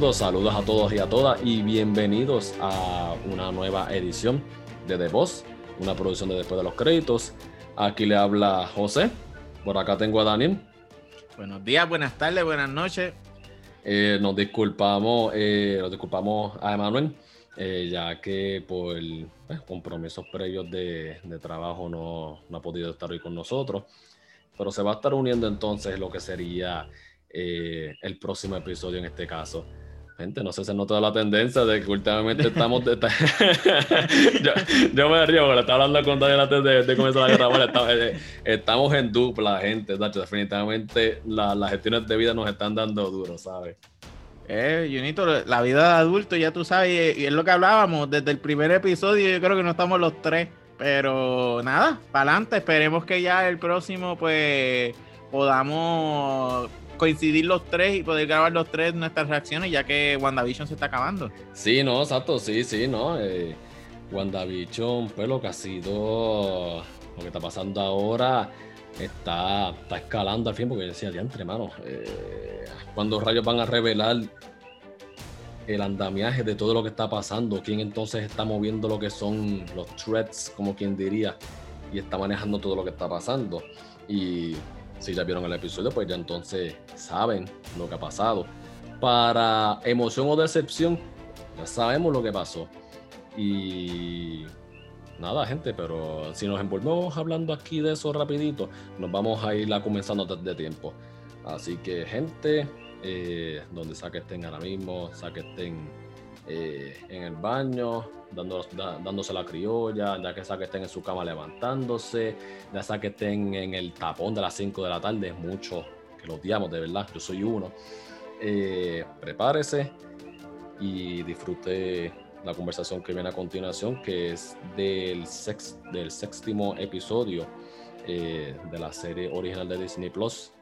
Saludos, saludos a todos y a todas y bienvenidos a una nueva edición de The Boss, una producción de Después de los Créditos. Aquí le habla José, por acá tengo a Daniel. Buenos días, buenas tardes, buenas noches. Eh, nos disculpamos, eh, nos disculpamos a Emanuel, eh, ya que por pues, compromisos previos de, trabajo no, no, ha podido estar hoy con nosotros, pero se va a estar uniendo entonces lo que sería el próximo episodio en este caso. No sé si se nota la tendencia de que últimamente estamos. De, yo, me río porque estaba hablando con Daniel antes de, comenzar la guerra. Eh, estamos, en dupla, gente. Definitivamente las gestiones de vida nos están dando duro, ¿sabes? Eh, Junito, la vida de adulto, ya tú sabes, y es lo que hablábamos desde el primer episodio. Yo creo que no estamos los tres, pero nada, para adelante. Esperemos que ya el próximo, pues podamos coincidir los tres y poder grabar los tres nuestras reacciones, ya que WandaVision se está acabando. Sí, no, exacto, sí, sí, no. Eh, WandaVision, pues lo que ha sido, lo que está pasando ahora, está, está escalando al fin, porque yo decía, diantre, mano, eh, cuando rayos van a revelar el andamiaje de todo lo que está pasando, quién entonces está moviendo lo que son los threads, como quien diría, y está manejando todo lo que está pasando. Y si ya vieron el episodio, pues ya entonces saben lo que ha pasado. Para emoción o decepción, ya sabemos lo que pasó. Y nada, gente, pero si nos envolvemos hablando aquí de eso rapidito, nos vamos a ir comenzando desde tiempo. Así que, gente, eh, donde sea que estén ahora mismo, sea que estén eh, en el baño, dándose la criolla, ya que sea que estén en su cama levantándose, ya sea que estén en el tapón de las 5 de la tarde, es mucho que lo odiamos, de verdad, yo soy uno. Eh, prepárese y disfrute la conversación que viene a continuación, que es del, sex, del séptimo episodio eh, de la serie original de Disney Plus,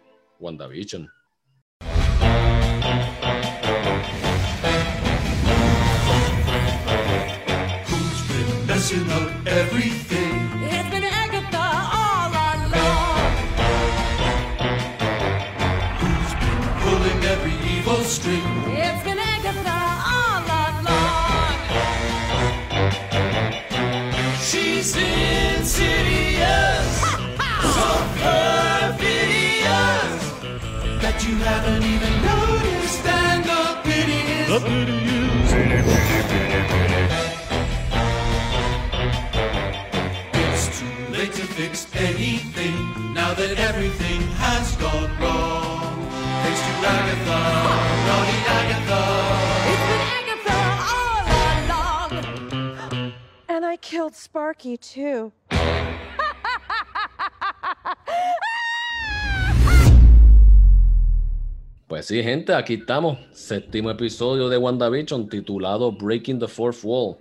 WandaVision. Messing up everything. It's been Agatha all along. Who's been pulling every evil string? It's been Agatha all along. She's insidious, so perfidious that you haven't even noticed, and the pity is. The pity is. Fix anything now that everything has gone wrong. Thanks to Agatha, naughty Agatha. It's been Agatha all along. And I killed Sparky too. Pues sí, gente, aquí estamos. Séptimo episodio de WandaVision titulado Breaking the Fourth Wall.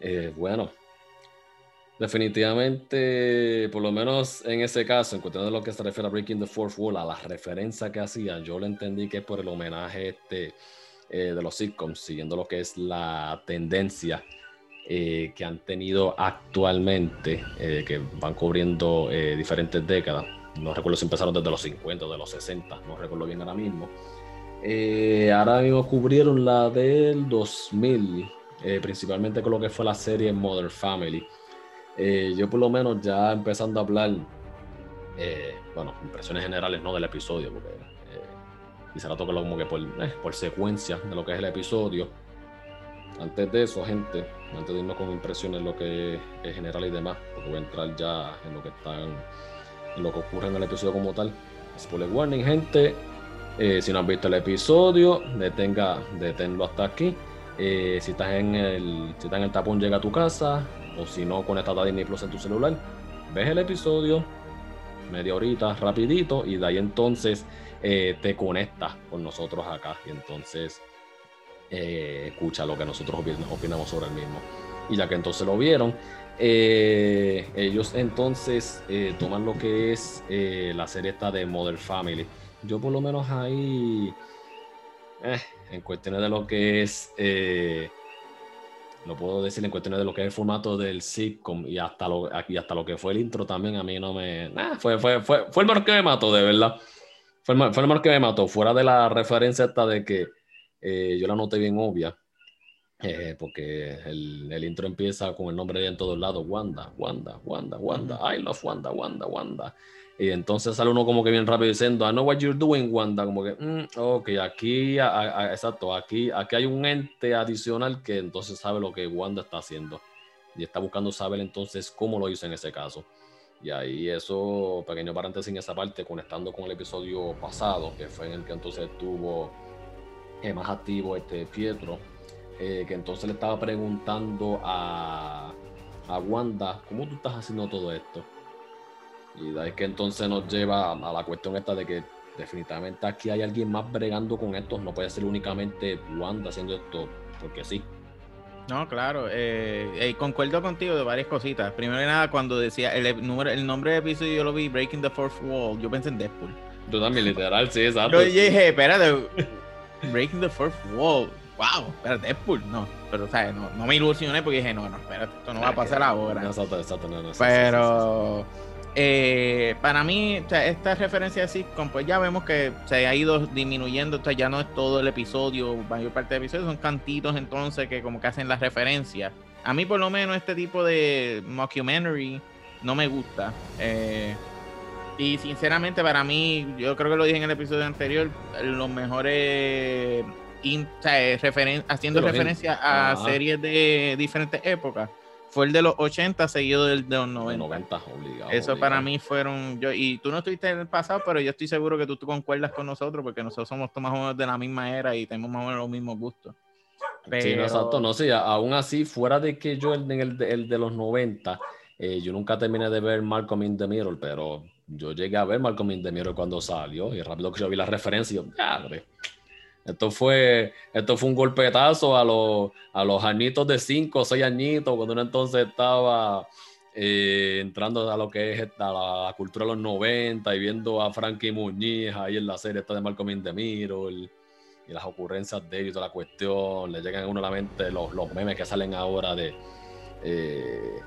Eh, bueno, Definitivamente, por lo menos en ese caso, en cuestión de lo que se refiere a Breaking the Fourth Wall, a la referencia que hacía, yo lo entendí que es por el homenaje este, eh, de los sitcoms, siguiendo lo que es la tendencia eh, que han tenido actualmente, eh, que van cubriendo diferentes décadas. No recuerdo si empezaron desde los 50 o de los 60, no recuerdo bien ahora mismo. ahora mismo cubrieron la del 2000, principalmente con lo que fue la serie Mother Family eh, yo por lo menos ya empezando a hablar, eh, bueno, impresiones generales no del episodio, porque eh, quisiera tocarlo como que por, eh, por secuencia de lo que es el episodio. Antes de eso, gente, antes de irnos con impresiones lo que es general y demás, porque voy a entrar ya en lo que están, en lo que ocurre en el episodio como tal. Spoiler warning, gente. si no han visto el episodio, detenga, deténlo hasta aquí. si estás en el, si estás en el tapón, llega a tu casa, o si no conectado a Disney Plus en tu celular, ves el episodio, media horita, rapidito, y de ahí entonces eh, te conectas con nosotros acá y entonces eh, escucha lo que nosotros opinamos sobre el mismo. Y ya que entonces lo vieron, eh, ellos entonces toman lo que es la serie esta de Modern Family. Yo por lo menos ahí, en cuestiones de lo que es lo puedo decir en cuestiones de lo que es el formato del sitcom y hasta lo, y hasta lo que fue el intro también a mí no me... fue, fue, fue, el mejor que me mató, de verdad. Fue el, fue el mejor que me mató, fuera de la referencia esta de que yo la noté bien obvia, porque el, el, intro empieza con el nombre de en todos lados, Wanda, Wanda, Wanda, Wanda, I love Wanda, Wanda, Wanda. Y entonces sale uno como que bien rápido diciendo, I know what you're doing, Wanda. Como que, mm, ok, aquí, exacto, aquí, aquí hay un ente adicional que entonces sabe lo que Wanda está haciendo. Y está buscando saber entonces cómo lo hizo en ese caso. Y ahí eso, pequeño paréntesis en esa parte, conectando con el episodio pasado, que fue en el que entonces estuvo eh, más activo este Pietro, eh, que entonces le estaba preguntando a, a Wanda, ¿cómo tú estás haciendo todo esto? Y de ahí que entonces nos lleva a la cuestión esta de que definitivamente aquí hay alguien más bregando con esto. No puede ser únicamente Wanda haciendo esto porque sí. No, claro. Eh, eh, concuerdo contigo de varias cositas. Primero que nada, cuando decía el, número, el nombre del episodio, yo lo vi Breaking the Fourth Wall. Yo pensé en Deadpool. Yo también, literal, sí, exacto. Yo dije, espérate, Breaking the Fourth Wall. Wow, espérate, Deadpool. No, pero, sea, no, no me ilusioné porque dije, no, no, espérate, esto no va a pasar ahora. Exacto, exacto, no, no, Pero. Eh, para mí, esta referencia de sitcom, pues ya vemos que se ha ido disminuyendo, o ya no es todo el episodio, mayor parte del episodio son cantitos entonces que como que hacen las referencias. A mí por lo menos este tipo de mockumentary no me gusta. Eh, y sinceramente para mí, yo creo que lo dije en el episodio anterior, los mejores haciendo referencia a series de diferentes épocas fue el de los 80 seguido del de los 90. 90 obligado, Eso para mí fueron yo y tú no estuviste en el pasado, pero yo estoy seguro que tú, tú concuerdas con nosotros porque nosotros somos más o menos de la misma era y tenemos más o menos los mismos gustos. Sí, no, exacto, no sé, aún así, fuera de que yo en el, el, de los 90, eh, yo nunca terminé de ver Malcolm in the Mirror, pero yo llegué a ver Malcolm in the Mirror cuando salió y rápido que yo vi la referencia, yo, esto fue, esto fue un golpetazo a los, a los añitos de 5 o 6 añitos, cuando uno entonces estaba eh, entrando a lo que es la, cultura de los 90 y viendo a Frankie Muñiz ahí en la serie esta de in the y las ocurrencias de él y toda la cuestión. Le llegan a uno a la mente los, memes que salen ahora de, eh,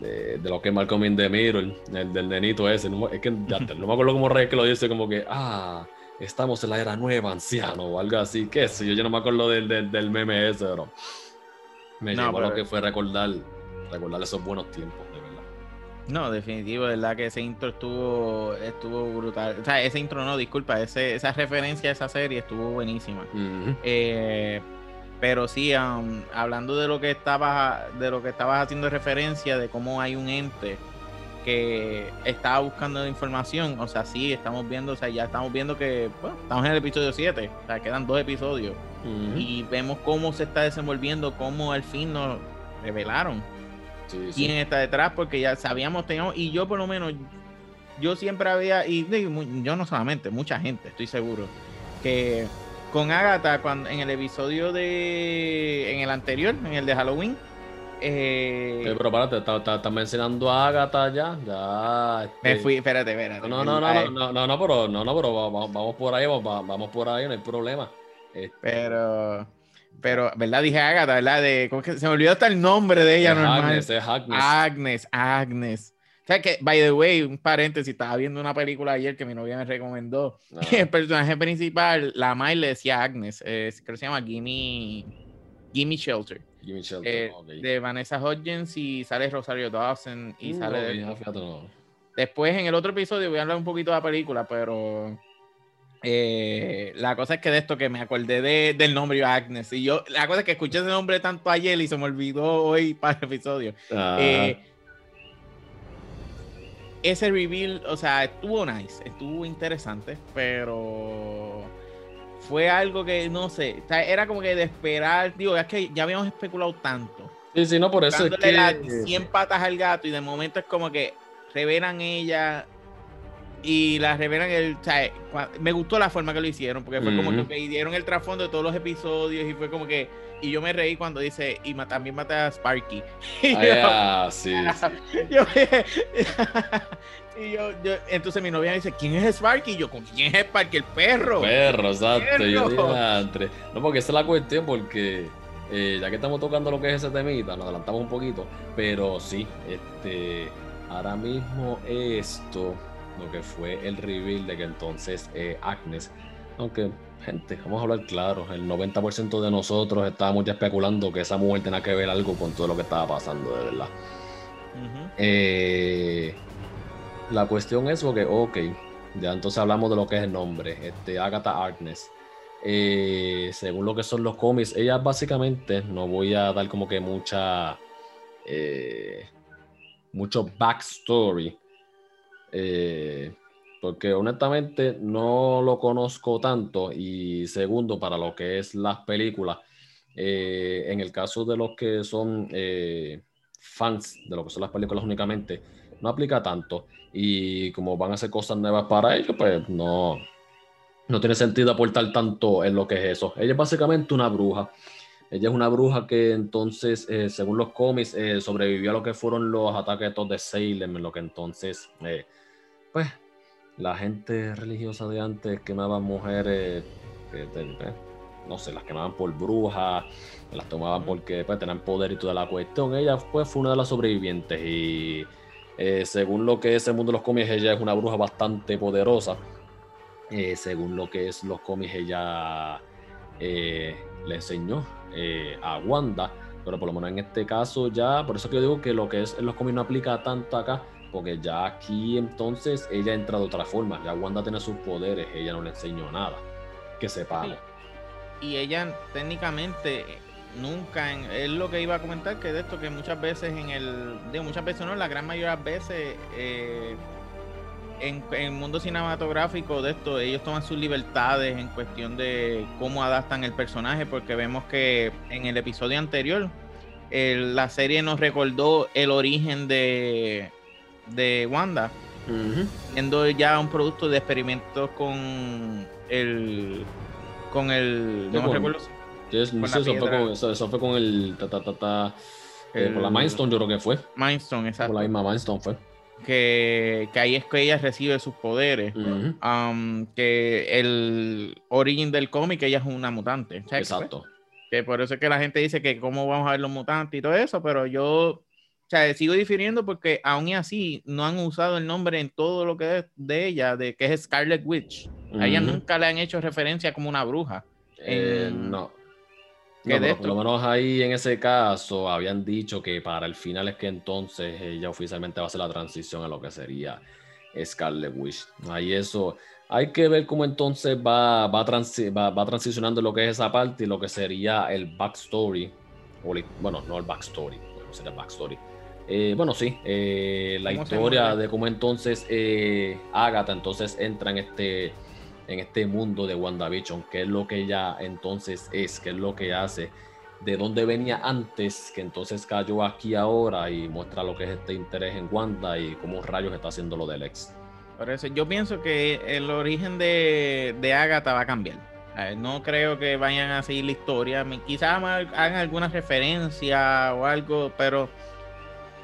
de, lo que es in the el, del nenito ese. es que no me acuerdo cómo Rey que lo dice, como que, ah estamos en la era nueva, anciano, o algo así. ¿Qué sé yo? Yo no me acuerdo del, del, meme ese, pero me llevó a lo que fue recordar, recordar esos buenos tiempos, de verdad. No, definitivo, de verdad que ese intro estuvo, estuvo brutal. O sea, ese intro no, disculpa, ese, esa referencia a esa serie estuvo buenísima. Eh, pero sí, um, hablando de lo que estabas, de lo que estabas haciendo referencia, de cómo hay un ente que estaba buscando información. O sea, sí, estamos viendo, o sea, ya estamos viendo que bueno, estamos en el episodio 7, o sea, quedan dos episodios. Y vemos cómo se está desenvolviendo, cómo al fin nos revelaron quién está detrás, porque ya sabíamos, teníamos, y yo por lo menos, yo siempre había, y yo no solamente, mucha gente, estoy seguro, que con Agatha, cuando, en el episodio de, en el anterior, en el de Halloween, eh, pero párate, estás mencionando a Agatha ya. ya Me este, fui, espérate, espérate. No, no, no, no, no, no, pero, no, no, pero vamos, por ahí, vamos, por ahí, no hay problema. Este, pero, pero, ¿verdad? Dije Agatha, ¿verdad? De, ¿cómo que se me olvidó hasta el nombre de ella, normal. Agnes, es Agnes. Agnes, Agnes. O sea que, by the way, un paréntesis, estaba viendo una película ayer que mi novia me recomendó. Y el personaje principal, la May le decía Agnes, creo que se llama Gimme, Gimme Shelter. Eh, de Vanessa Hodgins y sale Rosario Dawson y uh, sale... Después en el otro episodio voy a hablar un poquito de la película, pero eh, la cosa es que de esto que me acordé de, del nombre Agnes. Y yo, la cosa es que escuché ese nombre tanto ayer y se me olvidó hoy para el episodio. Eh, ese reveal, o sea, estuvo nice, estuvo interesante, pero fue algo que no sé, era como que de esperar, digo, es que ya habíamos especulado tanto. Sí, sí, no, por eso es que... las 100 patas al gato y de momento es como que revelan ella y la revelan el, o sea, me gustó la forma que lo hicieron porque fue como que dieron el trasfondo de todos los episodios y fue como que y yo me reí cuando dice y también mata a Sparky. ah, sí, sí. Yo, Y yo, yo, entonces mi novia me dice, ¿quién es Sparky? Y yo, ¿con quién es Sparky? El perro. perro, exacto. Yo dije, no, porque esa es la cuestión, porque eh, ya que estamos tocando lo que es ese temita, nos adelantamos un poquito, pero sí, este, ahora mismo esto, lo que fue el reveal de que entonces eh, Agnes Aunque, gente, vamos a hablar claro, el 90% de nosotros estábamos ya especulando que esa mujer tenía que ver algo con todo lo que estaba pasando, de verdad. Eh, la cuestión es porque, ok, ya entonces hablamos de lo que es el nombre, este, Agatha Harkness. Eh, según lo que son los cómics, ella básicamente, no voy a dar como que mucha, eh, mucho backstory, eh, porque honestamente no lo conozco tanto y segundo, para lo que es las películas, en el caso de los que son fans de lo que son las películas únicamente, no aplica tanto y como van a hacer cosas nuevas para ellos, pues no, no tiene sentido aportar tanto en lo que es eso. Ella es básicamente una bruja. Ella es una bruja que entonces, eh, según los cómics, eh, sobrevivió a lo que fueron los ataques de Salem, en lo que entonces, eh, pues, la gente religiosa de antes quemaba mujeres, no sé, las quemaban por brujas, las tomaban porque pues, tenían poder y toda la cuestión. Ella pues, fue una de las sobrevivientes y según lo que es el mundo de los cómics, ella es una bruja bastante poderosa. Eh, según lo que es los cómics, ella eh, le enseñó eh, a Wanda, pero por lo menos en este caso ya, por eso que yo digo que lo que es en los cómics no aplica tanto acá, porque ya aquí entonces ella entra de otra forma, ya Wanda tiene sus poderes, ella no le enseñó nada, que sepa. Y ella técnicamente nunca, es lo que iba a comentar, que de esto que muchas veces en el, digo muchas veces no, la gran mayoría de veces en, el mundo cinematográfico de esto, ellos toman sus libertades en cuestión de cómo adaptan el personaje, porque vemos que en el episodio anterior la serie nos recordó el origen de, de Wanda, siendo ya un producto de experimentos con el con el no recuerdo eso, fue con, eso, fue con el ta, ta, ta, eh, la Mindstone yo creo que fue Mindstone exacto la misma Mindstone fue que, ahí es que ella recibe sus poderes. que el origen del cómic, ella es una mutante. Exacto. Que por eso es que la gente dice que cómo vamos a ver los mutantes y todo eso, pero yo o sea, sigo difiriendo porque aún y así no han usado el nombre en todo lo que es de ella, de que es Scarlet Witch. A ella nunca le han hecho referencia como una bruja. Eh, no por lo menos ahí en ese caso habían dicho que para el final es que entonces ella oficialmente va a hacer la transición a lo que sería Scarlet Witch. Ahí eso, hay que ver cómo entonces va, va, va, transicionando lo que es esa parte y lo que sería el backstory. bueno, no el backstory, no sería backstory. Eh, bueno, sí, eh, la historia de cómo entonces eh, Agatha entonces entra en este en este mundo de WandaVision, qué es lo que ella entonces es, qué es lo que hace, de dónde venía antes, que entonces cayó aquí ahora y muestra lo que es este interés en Wanda y cómo rayos está haciendo lo del ex. Por eso yo pienso que el origen de, de Agatha va a cambiar. No creo que vayan a seguir la historia. Quizás hagan alguna referencia o algo, pero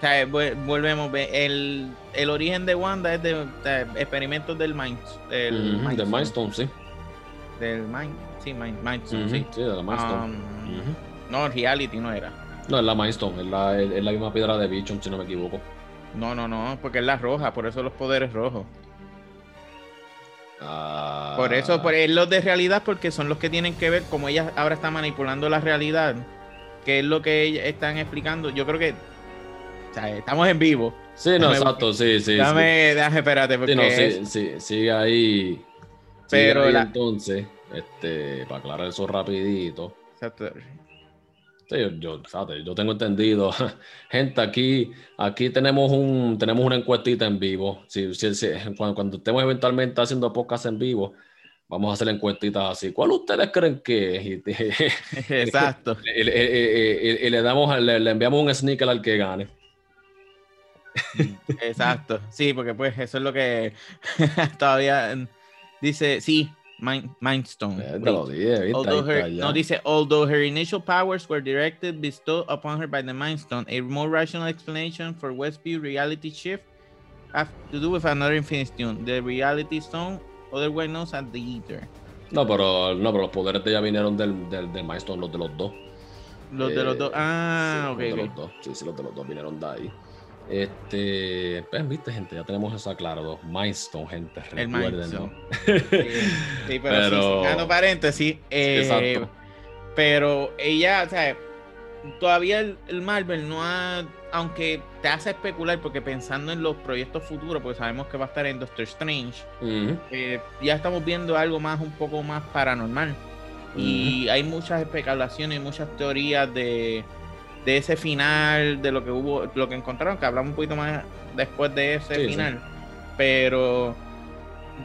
sea, volvemos, el, el origen de Wanda es de, experimentos del Mind. Del, Mindstone, sí. Del Mind, sí, Mindstone, sí. Sí, de la Mindstone. Um, no, Reality no era. No, es la Mindstone, es la, es, la misma piedra de Vision, si no me equivoco. No, no, no, porque es la roja, por eso los poderes rojos. Ah. Por eso, por los de realidad, porque son los que tienen que ver, como ella ahora está manipulando la realidad, que es lo que ellos están explicando. Yo creo que estamos en vivo. Sí, no, exacto, sí, sí. Dame, déjame, espérate. Porque sí, no, sí, sí, sigue ahí. Pero entonces, este, para aclarar eso rapidito. Exacto. Sí, yo, yo tengo entendido. Gente, aquí, aquí tenemos un, tenemos una encuestita en vivo. Si, si, cuando, cuando, estemos eventualmente haciendo podcast en vivo, vamos a hacer encuestitas así. ¿Cuál ustedes creen que es? Exacto. y, le, damos, le, enviamos un sneaker al que gane. Exacto, sí, porque pues eso es lo que todavía dice, sí, Mindstone. no, dice, although her initial powers were directed, bestowed upon her by the Mindstone, a more rational explanation for Westview reality shift have to do with another Infinity Stone, the Reality Stone, otherwise known as the Ether. No, pero, no, pero los poderes de ella vinieron del, del, del Mindstone, los de los dos. Los de los dos, ah, ok. Los de los dos, sí, sí, los de los dos vinieron de ahí. Este, pues, viste, gente, ya tenemos eso aclarado. Milestone, gente, recuerden, ¿no? Sí, pero, sí, paréntesis. Eh, pero ella, o sea, todavía el, Marvel no ha, aunque te hace especular, porque pensando en los proyectos futuros, porque sabemos que va a estar en Doctor Strange, eh, ya estamos viendo algo más, un poco más paranormal. Y hay muchas especulaciones, muchas teorías de de ese final, de lo que hubo, lo que encontraron, que hablamos un poquito más después de ese final. Pero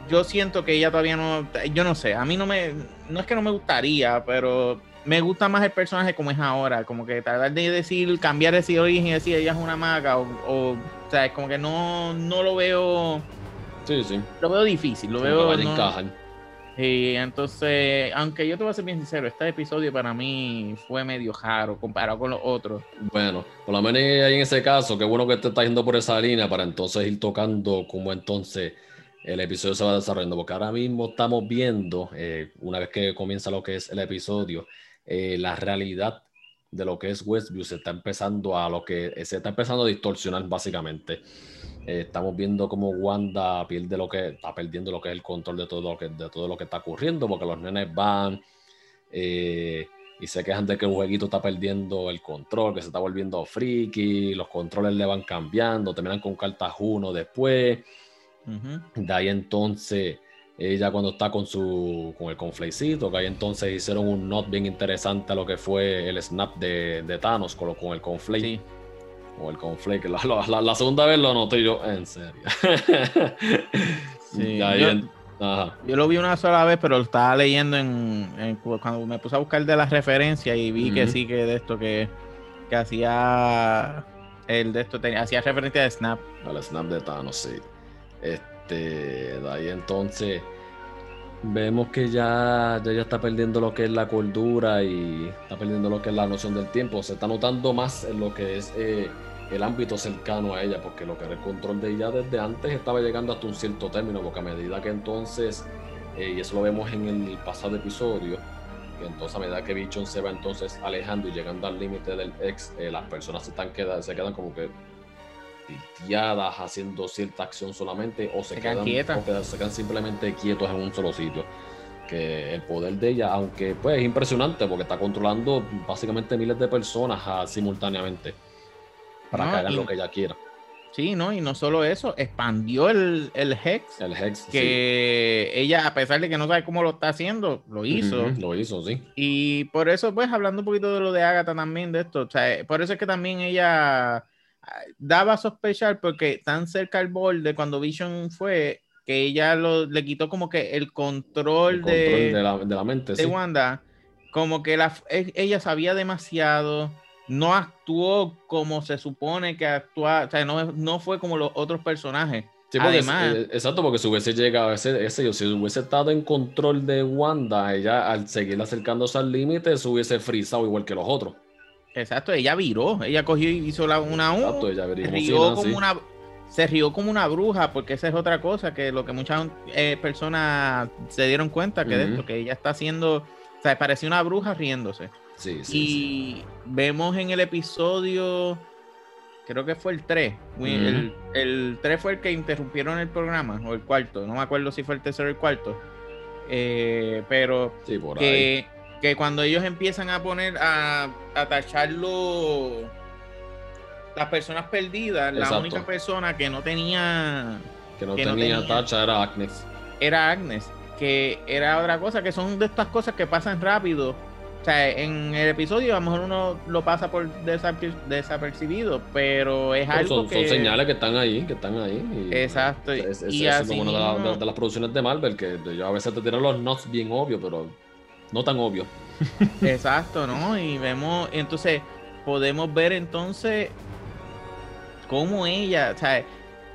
yo siento que ella todavía no, yo no sé, a mí no me, no es que no me gustaría, pero me gusta más el personaje como es ahora, como que tratar de decir, cambiar ese origen y decir ella es una maga, o, o, sea, es como que no, no lo veo. Sí, sí. Lo veo difícil, lo veo. No, y entonces, aunque yo te voy a ser bien sincero, este episodio para mí fue medio raro comparado con los otros. Bueno, por lo menos en ese caso, qué bueno que te estás yendo por esa línea para entonces ir tocando cómo entonces el episodio se va desarrollando, porque ahora mismo estamos viendo, eh, una vez que comienza lo que es el episodio, eh, la realidad de lo que es Westview se está empezando a lo que se está empezando a distorsionar básicamente. Eh, estamos viendo cómo Wanda pierde lo que está perdiendo lo que es el control de todo lo que, de todo lo que está ocurriendo, porque los nenes van eh, y se quejan de que el jueguito está perdiendo el control, que se está volviendo friki, los controles le van cambiando, terminan con cartas uno después. De ahí entonces, ella cuando está con su con el conflecito, que ahí entonces hicieron un not bien interesante a lo que fue el snap de, de Thanos con, con el conflate o el conflake. La, la, segunda vez lo noté yo, en serio. yo, lo vi una sola vez, pero lo estaba leyendo en, cuando me puse a buscar de las referencias y vi que sí, que de esto que, que hacía el de esto tenía, hacía referencia de Snap. Al Snap de Thanos, sí. Este, de ahí entonces vemos que ya, ya, está perdiendo lo que es la cordura y está perdiendo lo que es la noción del tiempo. Se está notando más en lo que es eh, el ámbito cercano a ella, porque lo que era el control de ella desde antes estaba llegando hasta un cierto término, porque a medida que entonces, eh, y eso lo vemos en el pasado episodio, que entonces a medida que Bichon se va entonces alejando y llegando al límite del ex, eh, las personas se, están quedan, se quedan como que titiadas haciendo cierta acción solamente o se, quedan, quietas. se quedan simplemente quietos en un solo sitio que el poder de ella, aunque pues es impresionante porque está controlando básicamente miles de personas ah, simultáneamente para que hagan lo que ella quiera. Sí, no, y no solo eso, expandió el, el Hex. El Hex. Que ella, a pesar de que no sabe cómo lo está haciendo, lo hizo. lo hizo, sí. Y por eso, pues, hablando un poquito de lo de Agatha también, de esto, o sea, por eso es que también ella daba a sospechar, porque tan cerca al borde cuando Vision fue, que ella lo, le quitó como que el control, de, la, de, la, mente, de Wanda, como que la, e, ella sabía demasiado no actuó como se supone que actúa, o sea, no, no fue como los otros personajes. Además, eh, exacto, porque si hubiese llegado, ese, ese, si hubiese estado en control de Wanda, ella al seguir acercándose al límite, se hubiese frizado igual que los otros. Exacto, ella viró, ella cogió y hizo la, una exacto, ella se rió como una se rió como una bruja, porque esa es otra cosa que lo que muchas eh, personas se dieron cuenta que de esto, que ella está haciendo, o sea, parecía una bruja riéndose y vemos en el episodio, creo que fue el 3. el, 3 fue el que interrumpieron el programa, o el cuarto. No me acuerdo si fue el tercero o el cuarto. Eh, pero que, que, cuando ellos empiezan a poner a, a tacharlo las personas perdidas, la única persona que no tenía que no, tenía, tacha era Agnes. Era Agnes, que era otra cosa, que son de estas cosas que pasan rápido sea, en el episodio a lo mejor uno lo pasa por desapercibido, pero es algo son, que... Son señales que están ahí, que están ahí. Exacto. Es, y es, lo bueno de, las producciones de Marvel, que yo a veces te tiran los notes bien obvios, pero no tan obvios. Exacto, ¿no? Y vemos, entonces, podemos ver entonces cómo ella, o sea,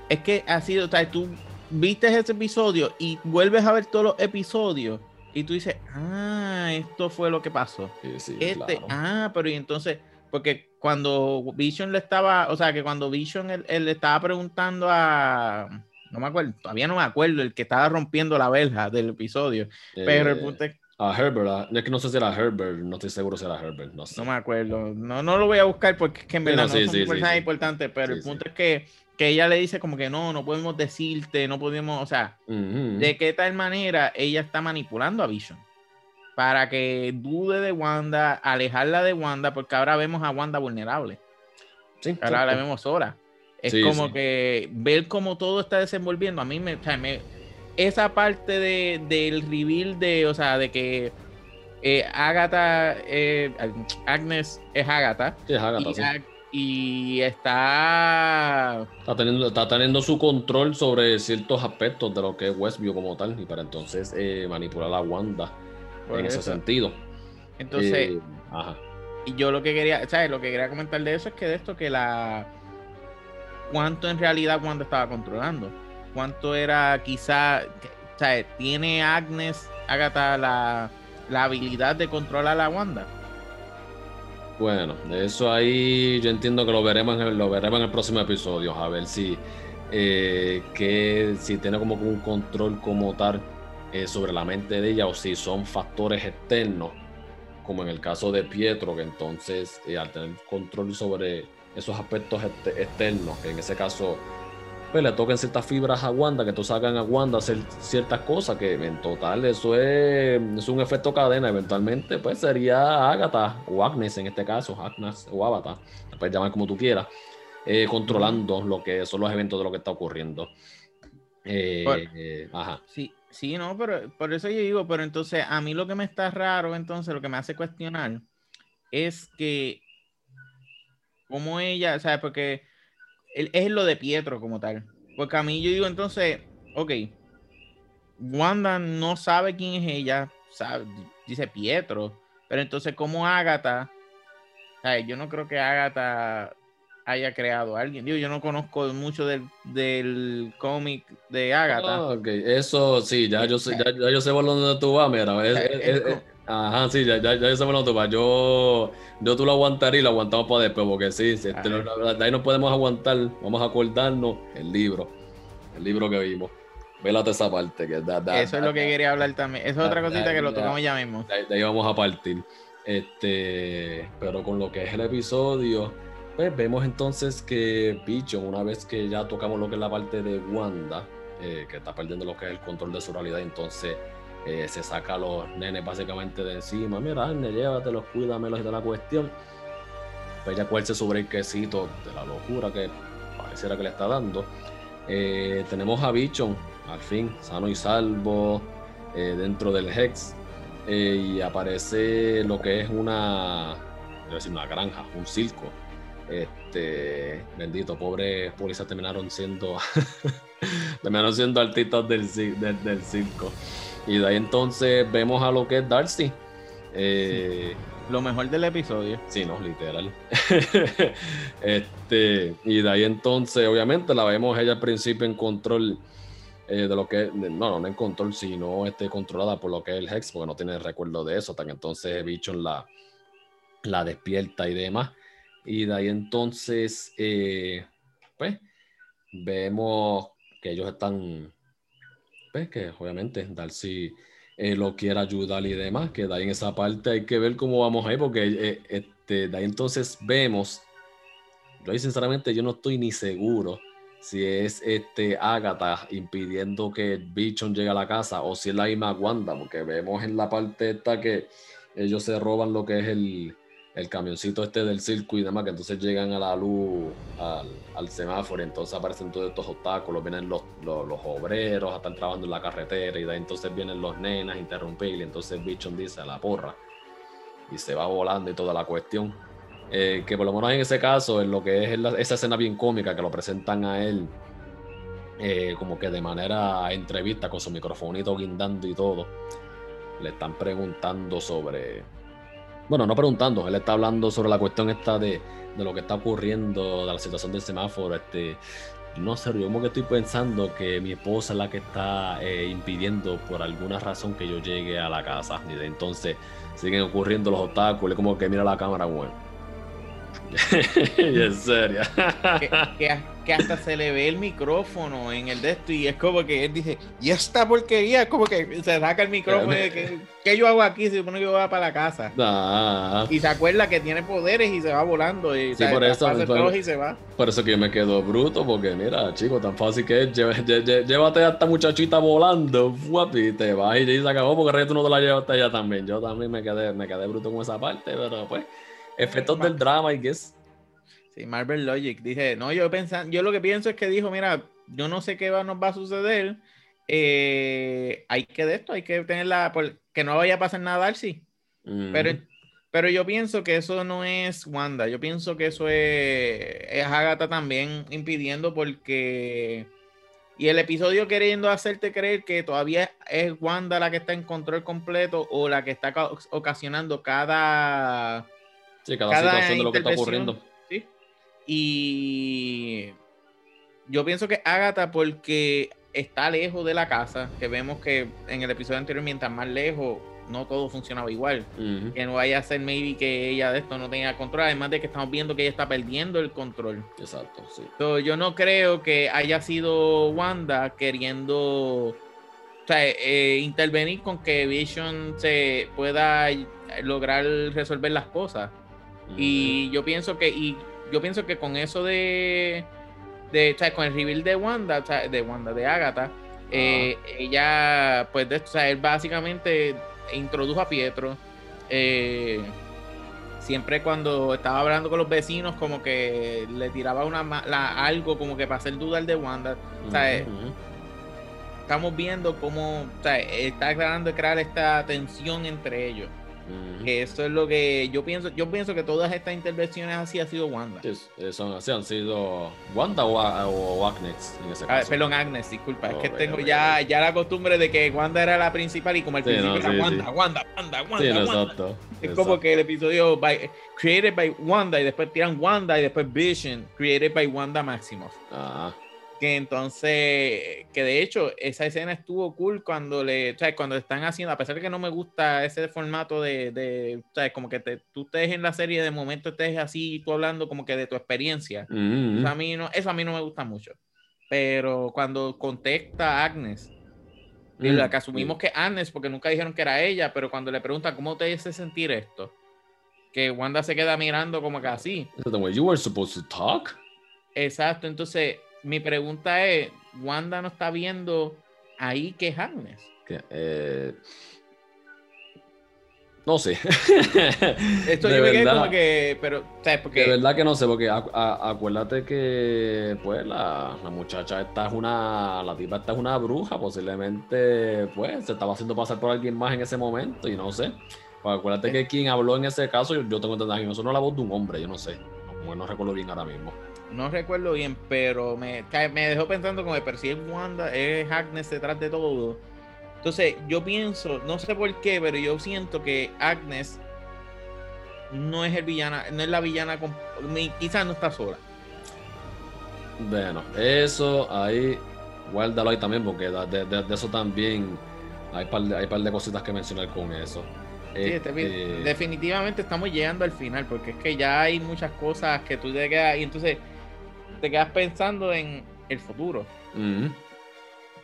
es que ha sido, o sea, tú viste ese episodio y vuelves a ver todos los episodios y tú dices, ah, esto fue lo que pasó. este, ah, pero y entonces, porque cuando Vision le estaba, o sea, que cuando Vision él, le estaba preguntando a, no me acuerdo, todavía no me acuerdo, el que estaba rompiendo la verja del episodio, pero el punto es, A Herbert, es que no sé si era Herbert, no estoy seguro si era Herbert, no sé. No me acuerdo, no, no lo voy a buscar porque es que en verdad no, es un personaje importante, pero el punto es que, que, ella le dice como que no, no podemos decirte, no podemos, o sea, de qué tal manera ella está manipulando a Vision para que dude de Wanda, alejarla de Wanda, porque ahora vemos a Wanda vulnerable. Sí, ahora la vemos sola. Es como que ver cómo todo está desenvolviendo. A mí me, esa parte de, del reveal de, o sea, de que eh, Agatha, eh, Agnes es Agatha. Sí, es Agatha, y, está... Está teniendo, está teniendo su control sobre ciertos aspectos de lo que es Westview como tal, y para entonces eh, manipular a Wanda en ese sentido. Entonces, eh, ajá. y yo lo que quería, ¿sabes? Lo que quería comentar de eso es que de esto que la cuánto en realidad Wanda estaba controlando, cuánto era quizá, ¿sabes? Tiene Agnes, Agatha la, la habilidad de controlar a Wanda. Bueno, eso ahí yo entiendo que lo veremos en el, lo veremos en el próximo episodio, a ver si eh, que si tiene como un control como tal eh, sobre la mente de ella o si son factores externos, como en el caso de Pietro, que entonces eh, al tener control sobre esos aspectos externos, que en ese caso pues, le toquen ciertas fibras a Wanda, que entonces hagan a Wanda hacer ciertas cosas, que en total eso es, es un efecto cadena, eventualmente pues sería Agatha o Agnes en este caso, Agnes o Avatar, la puedes llamar como tú quieras, eh, controlando lo que son los eventos de lo que está ocurriendo. ajá. Sí, Sí, no, pero por eso yo digo, pero entonces a mí lo que me está raro, entonces lo que me hace cuestionar es que como ella, ¿sabes? Porque es lo de Pietro como tal. Porque a mí yo digo entonces, ok, Wanda no sabe quién es ella, sabe, dice Pietro, pero entonces como Agatha, ¿sabes? yo no creo que Agatha haya creado alguien. Digo, yo no conozco mucho del, del cómic de Agatha. Ah, ok, eso sí, ya yo sé, ya, yo sé por dónde tú vas, mira. Ajá, sí, ya, ya, por dónde tú vas. Yo, yo tú lo aguantaría y lo aguantamos para después, porque sí, este, de ahí no podemos aguantar, vamos a acordarnos el libro, el libro que vimos. Vélate esa parte. Que Eso es lo que quería hablar también. Esa es otra cosita que lo tocamos ya mismo. De ahí vamos a partir. Este, pero con lo que es el episodio, pues vemos entonces que Bicho, una vez que ya tocamos lo que es la parte de Wanda, eh, que está perdiendo lo que es el control de su realidad, entonces eh, se saca a los nenes básicamente de encima. Mira, Arne, llévatelos, cuídamelos y de la cuestión. Pues ya cuelce sobre el quesito de la locura que pareciera que le está dando. Eh, tenemos a Bichon, al fin, sano y salvo, dentro del Hex. y aparece lo que es una, decir, una granja, un circo este, bendito, pobres policías terminaron siendo terminaron siendo artistas del, del, circo. Y de ahí entonces vemos a lo que es Darcy. Eh, lo mejor del episodio. Sí, no, literal. este, y de ahí entonces, obviamente, la vemos ella al principio en control eh, de lo que no, no, en control, sino este, controlada por lo que es el Hex, porque no tiene recuerdo de eso, hasta que entonces Bichon la, la despierta y demás. Y de ahí entonces, eh, pues, vemos que ellos están, pues, que obviamente Darcy eh, lo quiere ayudar y demás, que de ahí en esa parte hay que ver cómo vamos ahí, porque eh, este, de ahí entonces vemos, yo sinceramente yo no estoy ni seguro si es este Agatha impidiendo que Bichon llegue a la casa o si es la misma Wanda, porque vemos en la parte esta que ellos se roban lo que es el, el camioncito este del circo y demás, que entonces llegan a la luz, al, semáforo, y entonces aparecen todos estos obstáculos, vienen los, los, obreros, están trabajando en la carretera, y de ahí entonces vienen los nenas a interrumpir, y entonces Bichon dice a la porra, y se va volando y toda la cuestión. Eh, que por lo menos en ese caso, en lo que es esa escena bien cómica, que lo presentan a él eh, como que de manera entrevista, con su microfonito guindando y todo, le están preguntando sobre bueno, no preguntando, él está hablando sobre la cuestión esta de, lo que está ocurriendo, de la situación del semáforo. Este, no sé, yo como que estoy pensando que mi esposa es la que está eh, impidiendo por alguna razón que yo llegue a la casa. Y de entonces siguen ocurriendo los obstáculos, como que mira la cámara, bueno. en serio. que, que hasta se le ve el micrófono en el de esto y es como que él dice, y esta porquería, como que se saca el micrófono y que, ¿qué yo hago aquí si supone que yo voy para la casa? Ah. Y se acuerda que tiene poderes y se va volando y, Sí, por eso, por- y se va. Por eso que yo me quedo bruto, porque mira, chico, tan fácil que es. lle- lle- lle- Llévate a esta muchachita volando, fuap, y te vas y se acabó, porque el resto no te la llevaste allá también. Yo también me quedé, me quedé bruto con esa parte, pero pues, efectos del drama, I guess. Sí, Marvel Logic dice, no, yo pensando, yo lo que pienso es que dijo, mira, yo no sé qué va, nos va a suceder, eh, hay que de esto, hay que tenerla, que no vaya a pasar nada a Darcy. Mm. Pero, pero yo pienso que eso no es Wanda, yo pienso que eso es, es Agatha también impidiendo porque... Y el episodio queriendo hacerte creer que todavía es Wanda la que está en control completo o la que está ca- ocasionando cada... sí, cada, cada situación de lo que está ocurriendo. Y yo pienso que Agatha porque está lejos de la casa, que vemos que en el episodio anterior, mientras más lejos, no todo funcionaba igual. Que no vaya a ser maybe que ella de esto no tenga control, además de que estamos viendo que ella está perdiendo el control. Exacto, sí. So, yo no creo que haya sido Wanda queriendo o sea, eh, intervenir con que Vision se pueda lograr resolver las cosas. Y yo pienso que, y yo pienso que con eso de, de o sea, con el reveal de Wanda, o sea, de Wanda, de Agatha, eh, ella, pues, de, o sea, él básicamente introdujo a Pietro. eh, siempre cuando estaba hablando con los vecinos, como que le tiraba una la- algo como que para hacer dudar de Wanda. O sea. Estamos viendo cómo o sea, está tratando de crear esta tensión entre ellos. Que eso es lo que yo pienso. Yo pienso que todas estas intervenciones así ha sido Wanda. Sí, eh, son así, han sido Wanda o, Agnes en ese A ver, caso. perdón, Agnes, disculpa. es que tengo ya, ya la costumbre de que Wanda era la principal y como al Sí, principio no, era sí, Wanda. Wanda, Wanda, Wanda, no, Wanda. exacto. Es como que el episodio by- created by Wanda y después tiran Wanda y después Vision, created by Wanda Maximoff. Ah, Que entonces, que de hecho, esa escena estuvo cool cuando le, o sea, cuando están haciendo, a pesar de que no me gusta ese formato de, de o sea, como que te, tú estés en la serie, de momento estés así, tú hablando como que de tu experiencia. ujú. Eso a mí no, eso a mí no me gusta mucho. Pero cuando contesta a Agnes, Mm, la que asumimos que Agnes, porque nunca dijeron que era ella, pero cuando le preguntan cómo te hace sentir esto, que Wanda se queda mirando como que así. You were supposed to talk? Exacto, entonces mi pregunta es, Wanda no está viendo ahí que es Agnes. Eh, No sé. Esto De yo me quedé como que, pero, ¿sabes? De verdad que no sé, porque a- acuérdate que pues la, la muchacha esta es una, la tipa esta es una bruja, posiblemente pues se estaba haciendo pasar por alguien más en ese momento y no sé. Pues acuérdate que quien habló en ese caso, yo, yo tengo entendido que eso no es la voz de un hombre, yo no sé. No, no recuerdo bien ahora mismo. No recuerdo bien, pero me, me dejó pensando como, pero si es Wanda, es Agnes detrás de todo. Entonces, yo pienso, no sé por qué, pero yo siento que Agnes no es el villana, no es la villana, quizás no está sola. Bueno, eso ahí, guárdalo ahí también, porque de, de- eso también hay par, de, hay par de cositas que mencionar con eso. Sí, Este, definitivamente estamos llegando al final, porque es que ya hay muchas cosas que tú te quedas, y entonces te quedas pensando en el futuro. ujú.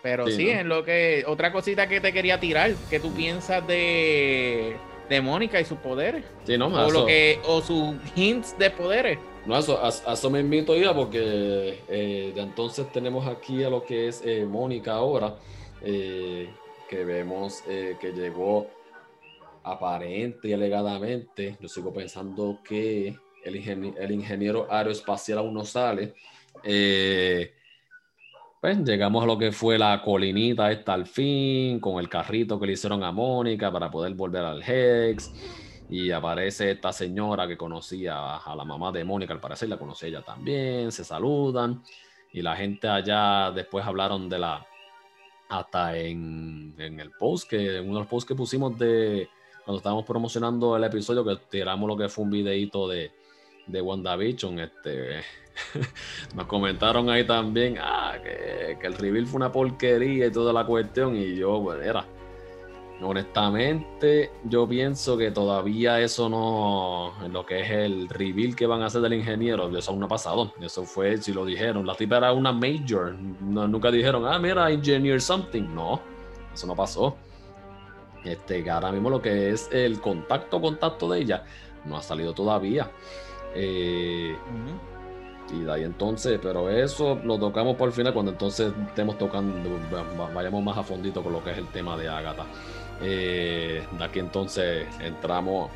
Pero Sí, sí, ¿no? en lo que, otra cosita que te quería tirar, que tú piensas de, de Mónica y sus poderes, Sí, no, o eso- lo que, o sus hints de poderes. No, eso, a, a eso me invito ya porque eh, de entonces tenemos aquí a lo que es eh, Mónica ahora, eh, que vemos eh, que llegó aparente y alegadamente. Yo sigo pensando que el, ingeni- el ingeniero aeroespacial aún no sale. Eh, pues llegamos a lo que fue la colinita esta al fin, con el carrito que le hicieron a Mónica para poder volver al Hex. Y aparece esta señora que conocía a la mamá de Mónica, al parecer la conocía ella también, se saludan. Y la gente allá después hablaron de la. Hasta en, en el post, que uno de los posts que pusimos de cuando estábamos promocionando el episodio, que tiramos lo que fue un videito de, de WandaVision, este, nos comentaron ahí también ah, que, que el reveal fue una porquería y toda la cuestión. Y yo, bueno, era. honestamente, yo pienso que todavía eso no, lo que es el reveal que van a hacer del ingeniero, eso aún no ha pasado. Eso fue, si lo dijeron, la tipa era una major. nunca dijeron, ah, mira, engineer something. No, eso no pasó. Este, ahora mismo lo que es el contacto, contacto de ella, no ha salido todavía. Eh, y de ahí entonces, pero eso lo tocamos por el final cuando entonces estemos tocando, vayamos más a fondito con lo que es el tema de Agatha. Eh, de aquí entonces entramos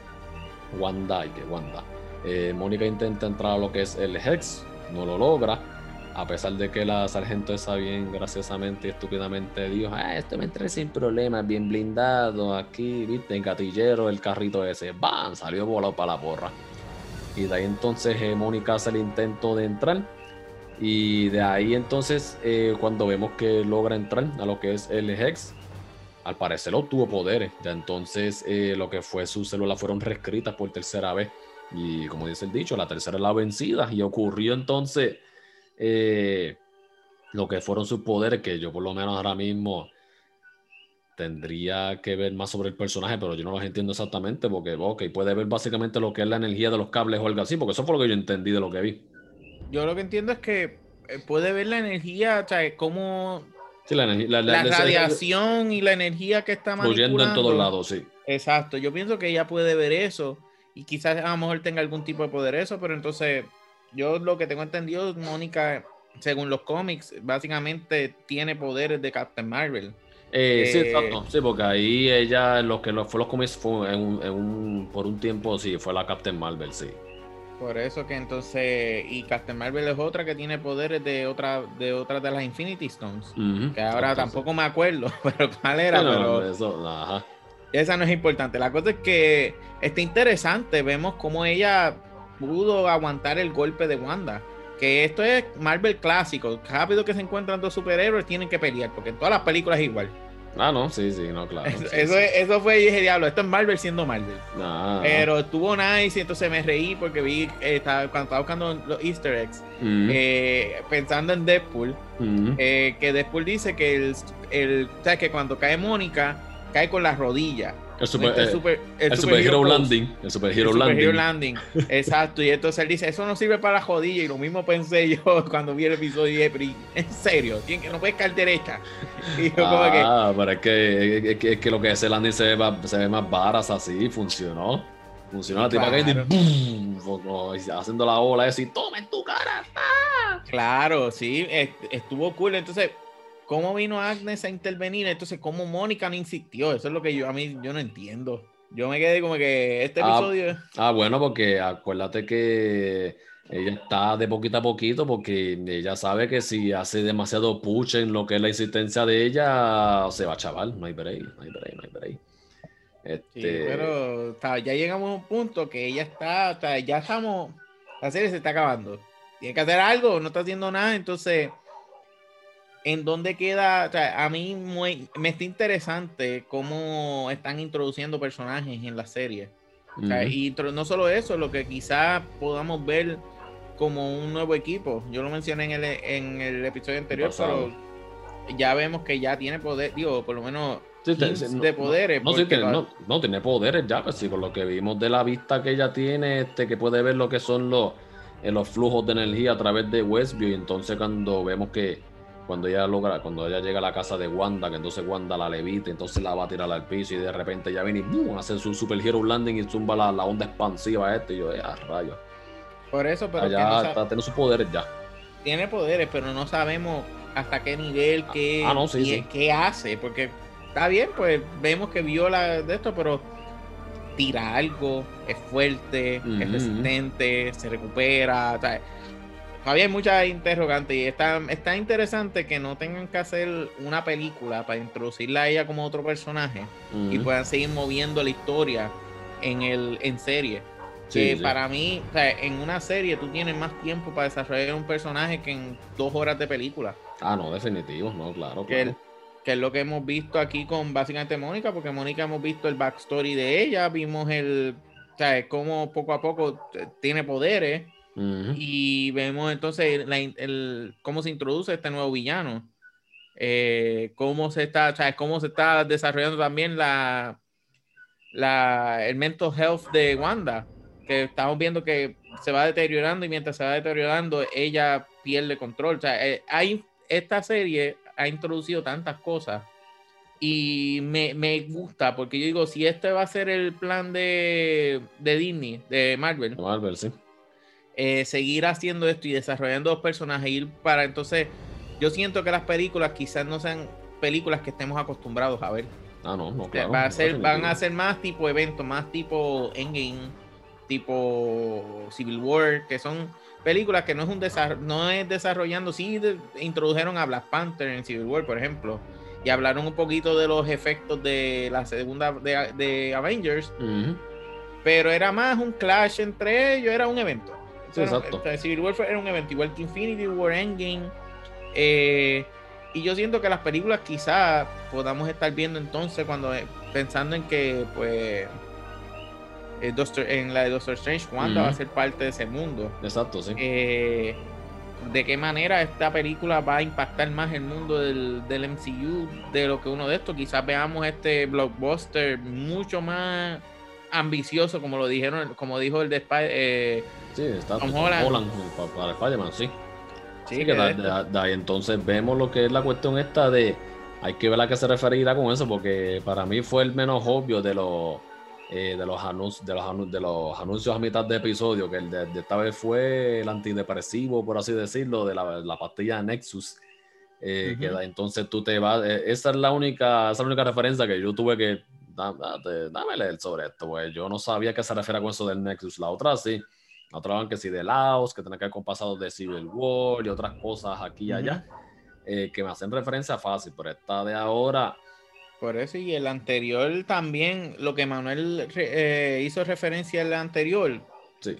Wanda y que Wanda. Eh, Mónica intenta entrar a lo que es el Hex, no lo logra. A pesar de que la sargento está bien graciosamente y estúpidamente dijo, ah, esto me entré sin problemas, bien blindado, aquí, viste, en gatillero, el carrito ese, ¡bam! Salió volado para la porra. Y de ahí entonces eh, Mónica hace el intento de entrar. Y de ahí entonces, eh, cuando vemos que logra entrar a lo que es el Hex, al parecer obtuvo poderes. Ya entonces eh, lo que fue sus células fueron reescritas por tercera vez. Y como dice el dicho, la tercera es la vencida. Y ocurrió entonces lo que fueron sus poderes, que yo por lo menos ahora mismo tendría que ver más sobre el personaje, pero yo no los entiendo exactamente porque, ok, puede ver básicamente lo que es la energía de los cables o algo así, porque eso fue lo que yo entendí de lo que vi. Yo lo que entiendo es que eh, puede ver la energía, o sea, cómo la, radiación y la energía que está fluyendo en todos lados, sí. Exacto, yo pienso que ella puede ver eso y quizás a lo mejor tenga algún tipo de poder eso, pero entonces yo lo que tengo entendido, Mónica, según los cómics, básicamente tiene poderes de Captain Marvel. Eh, sí, exacto. Sí, porque ahí ella, lo que fue los cómics fue en un, por un tiempo, sí, fue la Captain Marvel, sí. Por eso que entonces, y Captain Marvel es otra que tiene poderes de otra de otras de las Infinity Stones, que ahora tampoco me acuerdo, pero cuál era, pero eso, ajá. esa no es importante. La cosa es que está interesante, vemos cómo ella pudo aguantar el golpe de Wanda. Que esto es Marvel clásico. Rápido que se encuentran dos superhéroes, tienen que pelear, porque en todas las películas es igual. Ah, no, sí, sí, no, claro. Eso, eso fue, dije, diablo, esto es Marvel siendo Marvel. Pero estuvo nice y entonces me reí porque vi, eh, cuando estaba buscando los easter eggs, eh, pensando en Deadpool, eh, que Deadpool dice que el, el, o sea, que cuando cae Mónica, cae con las rodillas. El super, eh, el, super, hero, landing. El super hero landing. Exacto. Y entonces él dice, eso no sirve para la jodilla. Y lo mismo pensé yo cuando vi el episodio de pero en serio, que no puedes caer derecha. Y yo como que... Ah, pero es que, es que, lo que es el landing se ve, se ve más varas así, funcionó. Funcionó la tipa que y haciendo la ola y toma en tu cara. Claro, sí, estuvo cool. Entonces, ¿Cómo vino Agnes a intervenir? Entonces, ¿cómo Mónica no insistió? Eso es lo que yo a mí yo no entiendo. Yo me quedé como que este ah, episodio. Ah, bueno, porque acuérdate que ella está de poquito a poquito porque ella sabe que si hace demasiado push en lo que es la insistencia de ella, se va a chaval. No hay break, no hay break, no hay break. Este... Sí, pero ya llegamos a un punto que ella está, ya estamos, la serie se está acabando. Tiene que hacer algo, no está haciendo nada, entonces en dónde queda, o sea, a mí me está interesante cómo están introduciendo personajes en la serie. y no solo eso, lo que quizás podamos ver como un nuevo equipo. Yo lo mencioné en el, en el episodio anterior, pero ya vemos que ya tiene poder, digo, por lo menos de poderes. No, no, tiene poderes ya, pues sí, con lo que vimos de la vista que ella tiene, este, que puede ver lo que son los, eh, los flujos de energía a través de Westview. Y entonces cuando vemos que cuando ella logra, cuando ella llega a la casa de Wanda, que entonces Wanda la levita, entonces la va a tirar al piso y de repente ya viene y ¡bum! hace su super hero landing y zumba la, la onda expansiva este y yo, ya, rayos. Por eso, pero ya está, tiene sus poderes ya. Tiene poderes, pero no sabemos hasta qué nivel, qué, ah, qué, hace, porque está bien, pues vemos que viola de esto, pero tira algo, es fuerte, es resistente, se recupera, o había muchas interrogantes y está, está interesante que no tengan que hacer una película para introducirla a ella como otro personaje y puedan seguir moviendo la historia en, el, en serie. que para mí, o sea, en una serie tú tienes más tiempo para desarrollar un personaje que en dos horas de película. Ah, no, definitivo, no, claro, que, que es lo que hemos visto aquí con básicamente Mónica, porque Mónica hemos visto el backstory de ella, vimos el, o sea, cómo poco a poco tiene poderes y vemos entonces el, cómo se introduce este nuevo villano. eh, cómo se está, o cómo se está desarrollando también la, la, el mental health de Wanda, que estamos viendo que se va deteriorando y mientras se va deteriorando, ella pierde control. O sea, eh, hay, esta serie ha introducido tantas cosas y me, me, gusta porque yo digo, si este va a ser el plan de, de Disney, de Marvel, Marvel sí. Eh, seguir haciendo esto y desarrollando dos personajes, ir para entonces, yo siento que las películas quizás no sean películas que estemos acostumbrados a ver. Ah, no, no, claro. Va a ser, van a ser más tipo eventos, más tipo Endgame, tipo Civil War, que son películas que no es un no es desarrollando, sí introdujeron a Black Panther en Civil War, por ejemplo, y hablaron un poquito de los efectos de la segunda de, Avengers, pero era más un clash entre ellos, era un evento. Exacto. Civil War era un evento, igual que Infinity War, Endgame. Eh, y yo siento que las películas quizás podamos estar viendo entonces cuando eh, pensando en que pues en la de Doctor Strange, Wanda va a ser parte de ese mundo. Exacto, sí. Eh, de qué manera esta película va a impactar más el mundo del, del, MCU de lo que uno de estos. Quizás veamos este blockbuster mucho más ambicioso, como lo dijeron, como dijo el de Spider eh, Sí, está Tom Holland. para Spider-Man, sí. Sí, que, de, ahí entonces vemos lo que es la cuestión esta de. Hay que ver a qué se referirá con eso, porque para mí fue el menos obvio de los eh, de, los anuncios, de, los de los anuncios a mitad de episodio, que el de, esta vez fue el antidepresivo, por así decirlo, de la, la pastilla Nexus. Eh, que entonces tú te vas. Eh, esa es la única, esa es la única referencia que yo tuve que. Dame, leer sobre esto, pues yo no sabía que se refiere con eso del Nexus. La otra sí. Van que sí de Laos, que tiene que ver con pasados de Civil War y otras cosas aquí y allá, que me hacen referencia fácil, pero esta de ahora por eso, y el anterior también, lo que Manuel eh, hizo referencia al anterior,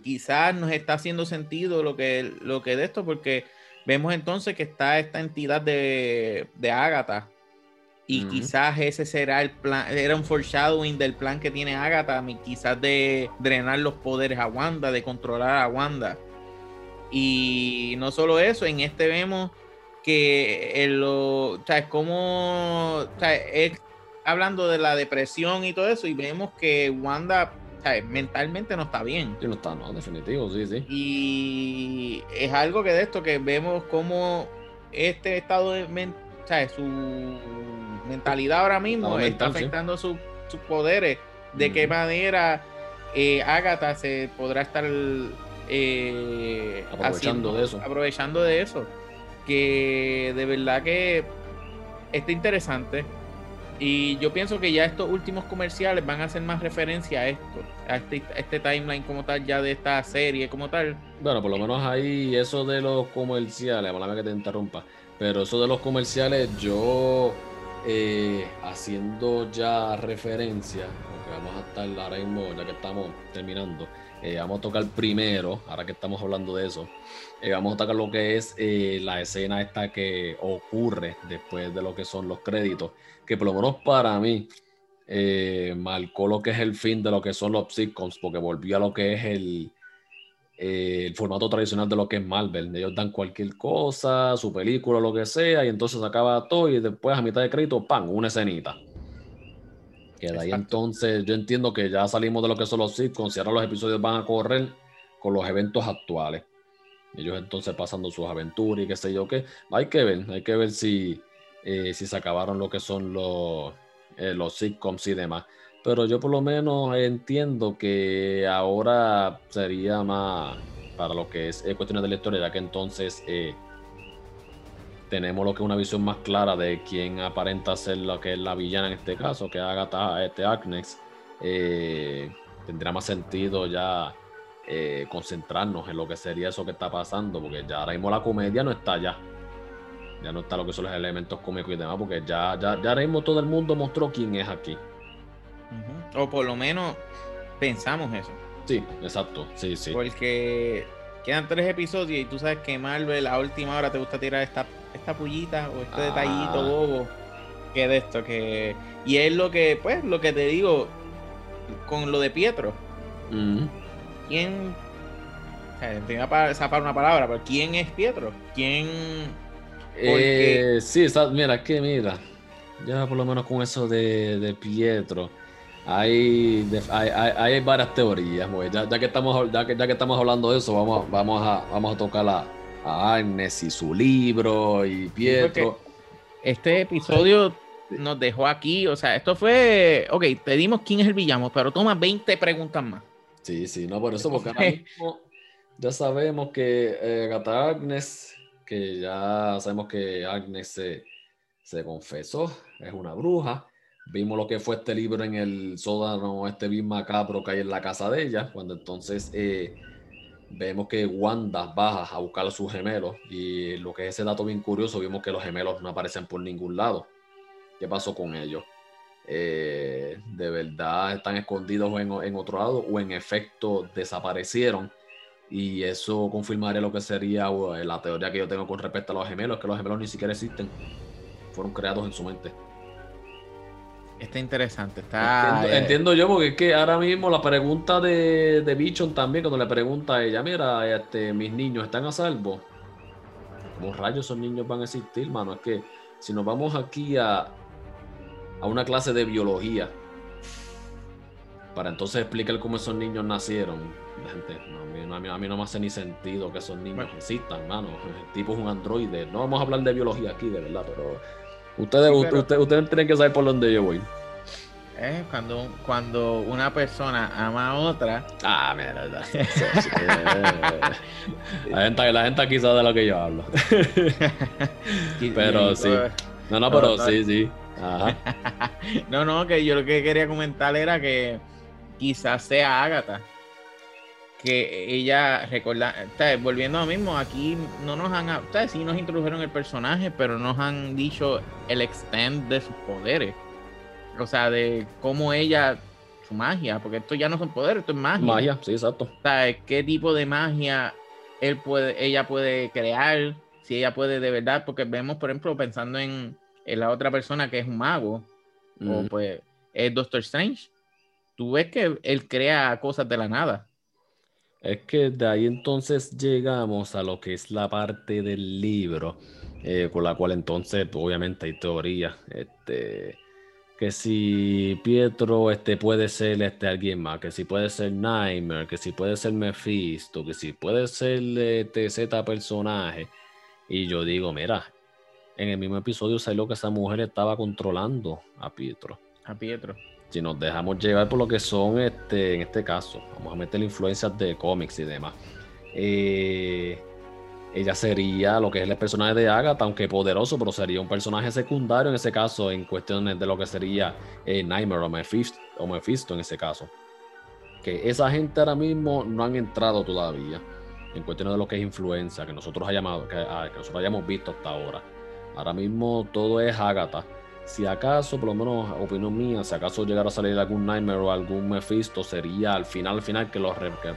quizás nos está haciendo sentido lo que, lo que de esto, porque vemos entonces que está esta entidad de, de Agatha, y quizás ese será el plan, era un foreshadowing del plan que tiene Agatha, quizás de drenar los poderes a Wanda, de controlar a Wanda. Y no solo eso, en este vemos que el, lo, o sea, es como, o sea, hablando de la depresión y todo eso y vemos que Wanda mentalmente no está bien. Sí, no está, no, definitivo, sí, sí. Y es algo que de esto que vemos como este estado de su mentalidad ahora mismo está afectando sus poderes. De qué manera eh, Agatha se podrá estar eh, aprovechando de eso. Aprovechando de eso. Que de verdad que está interesante. Y yo pienso que ya estos últimos comerciales van a hacer más referencia a esto, a este, este, timeline como tal, ya de esta serie como tal. Bueno, por lo menos ahí eso de los comerciales, mala que te interrumpa, pero eso de los comerciales, yo eh, haciendo ya referencia, aunque vamos a estar ahora mismo, ya que estamos terminando, eh, vamos a tocar primero, ahora que estamos hablando de eso, eh, vamos a tocar lo que es la escena esta que ocurre después de lo que son los créditos que por lo menos para mí eh, marcó lo que es el fin de lo que son los sitcoms, porque volvió a lo que es el, eh, el formato tradicional de lo que es Marvel. Ellos dan cualquier cosa, su película, lo que sea, y entonces se acaba todo y después a mitad de crédito, ¡pam!, una escenita. Que de ahí entonces yo entiendo que ya salimos de lo que son los sitcoms y ahora los episodios van a correr con los eventos actuales. Ellos entonces pasando sus aventuras y qué sé yo qué. Hay que ver, hay que ver si eh, si se acabaron lo que son los, eh, los sitcoms y demás. Pero yo por lo menos entiendo que ahora sería más para lo que es cuestiones de la historia, ya que entonces eh, tenemos lo que es una visión más clara de quién aparenta ser lo que es la villana en este caso, que Agatha, este Agnes. tendría más sentido ya concentrarnos en lo que sería eso que está pasando, porque ya ahora mismo la comedia no está ya ya no está lo que son los elementos cómicos y demás, porque ya, ya, ya ahora mismo todo el mundo mostró quién es aquí. O por lo menos pensamos eso. Sí, exacto, sí, sí. Porque quedan tres episodios y tú sabes que Marvel a última hora te gusta tirar esta, esta pullita o este detallito ah. bobo que de esto, que... Y es lo que, pues, lo que te digo con lo de Pietro. ¿Quién... O sea, para una palabra, pero ¿quién es Pietro? ¿Quién Eh, sí, mira, que mira, ya por lo menos con eso de, Pietro, hay, hay, varias teorías, ya, ya, que estamos, ya, que, ya que estamos hablando de eso, vamos, vamos, a, vamos a tocar a, a Agnes y su libro y Pietro. Este episodio nos dejó aquí, o sea, esto fue, ok, te dimos quién es el villano, pero toma 20 preguntas más. Sí, sí, no, por eso, porque ahora mismo ya sabemos que eh, Gata Agnes, que ya sabemos que Agnes se, se, confesó, es una bruja. Vimos lo que fue este libro en el sótano, este bien macabro que hay en la casa de ella, cuando entonces eh, vemos que Wanda baja a buscar a sus gemelos y lo que es ese dato bien curioso, vimos que los gemelos no aparecen por ningún lado. ¿Qué pasó con ellos? Eh, de verdad están escondidos en, otro lado o en efecto desaparecieron. Y eso confirmaría lo que sería la teoría que yo tengo con respecto a los gemelos, que los gemelos ni siquiera existen. Fueron creados en su mente. Está interesante. Está, entiendo, yo, porque es que ahora mismo la pregunta de, de Bichon también, cuando le pregunta a ella, mira, este, mis niños están a salvo. ¿Cómo rayos esos niños van a existir, mano? Es que si nos vamos aquí a, a una clase de biología para entonces explicar cómo esos niños nacieron. Gente, a, mí, a, mí, no me hace ni sentido que esos niños existan, mano. El tipo es un androide. No vamos a hablar de biología aquí, de verdad, pero ustedes, ustedes tienen que saber por dónde yo voy. Eh, cuando, cuando una persona ama a otra. Ah, mira, la, gente, la gente aquí sabe de lo que yo hablo. pero sí. No, no, pero sí, sí. no, no, que yo lo que quería comentar era que quizás sea Agatha. Que ella recuerda, volviendo a lo mismo, aquí no nos han, ustedes sí nos introdujeron el personaje, pero nos han dicho el extent de sus poderes. O sea, de cómo ella, su magia, porque esto ya no son poderes, esto es magia. Magia, sí, exacto. O sea, qué tipo de magia él puede, ella puede crear, si ella puede de verdad, porque vemos, por ejemplo, pensando en la otra persona que es un mago, o pues es Doctor Strange, tú ves que él crea cosas de la nada. Es que de ahí entonces llegamos a lo que es la parte del libro, eh, con la cual entonces obviamente hay teoría, este, que si Pietro este, puede ser este, alguien más, que si puede ser Nightmare, que si puede ser Mephisto, que si puede ser este, Z personaje. Y yo digo, mira, en el mismo episodio salió que esa mujer estaba controlando a Pietro. A Pietro. Si nos dejamos llevar por lo que son, este, en este caso, vamos a meter influencias de cómics y demás. Eh, ella sería lo que es el personaje de Agatha, aunque poderoso, pero sería un personaje secundario en ese caso, en cuestiones de lo que sería eh, Nightmare o Mephisto, o Mephisto en ese caso. Que esa gente ahora mismo no han entrado todavía en cuestiones de lo que es influencia, que nosotros, hayamos, que ah, nosotros hayamos visto hasta ahora. Ahora mismo todo es Agatha. Si acaso, por lo menos opinión mía, si acaso llegara a salir algún Nightmare o algún Mephisto, sería al final, al final que lo, que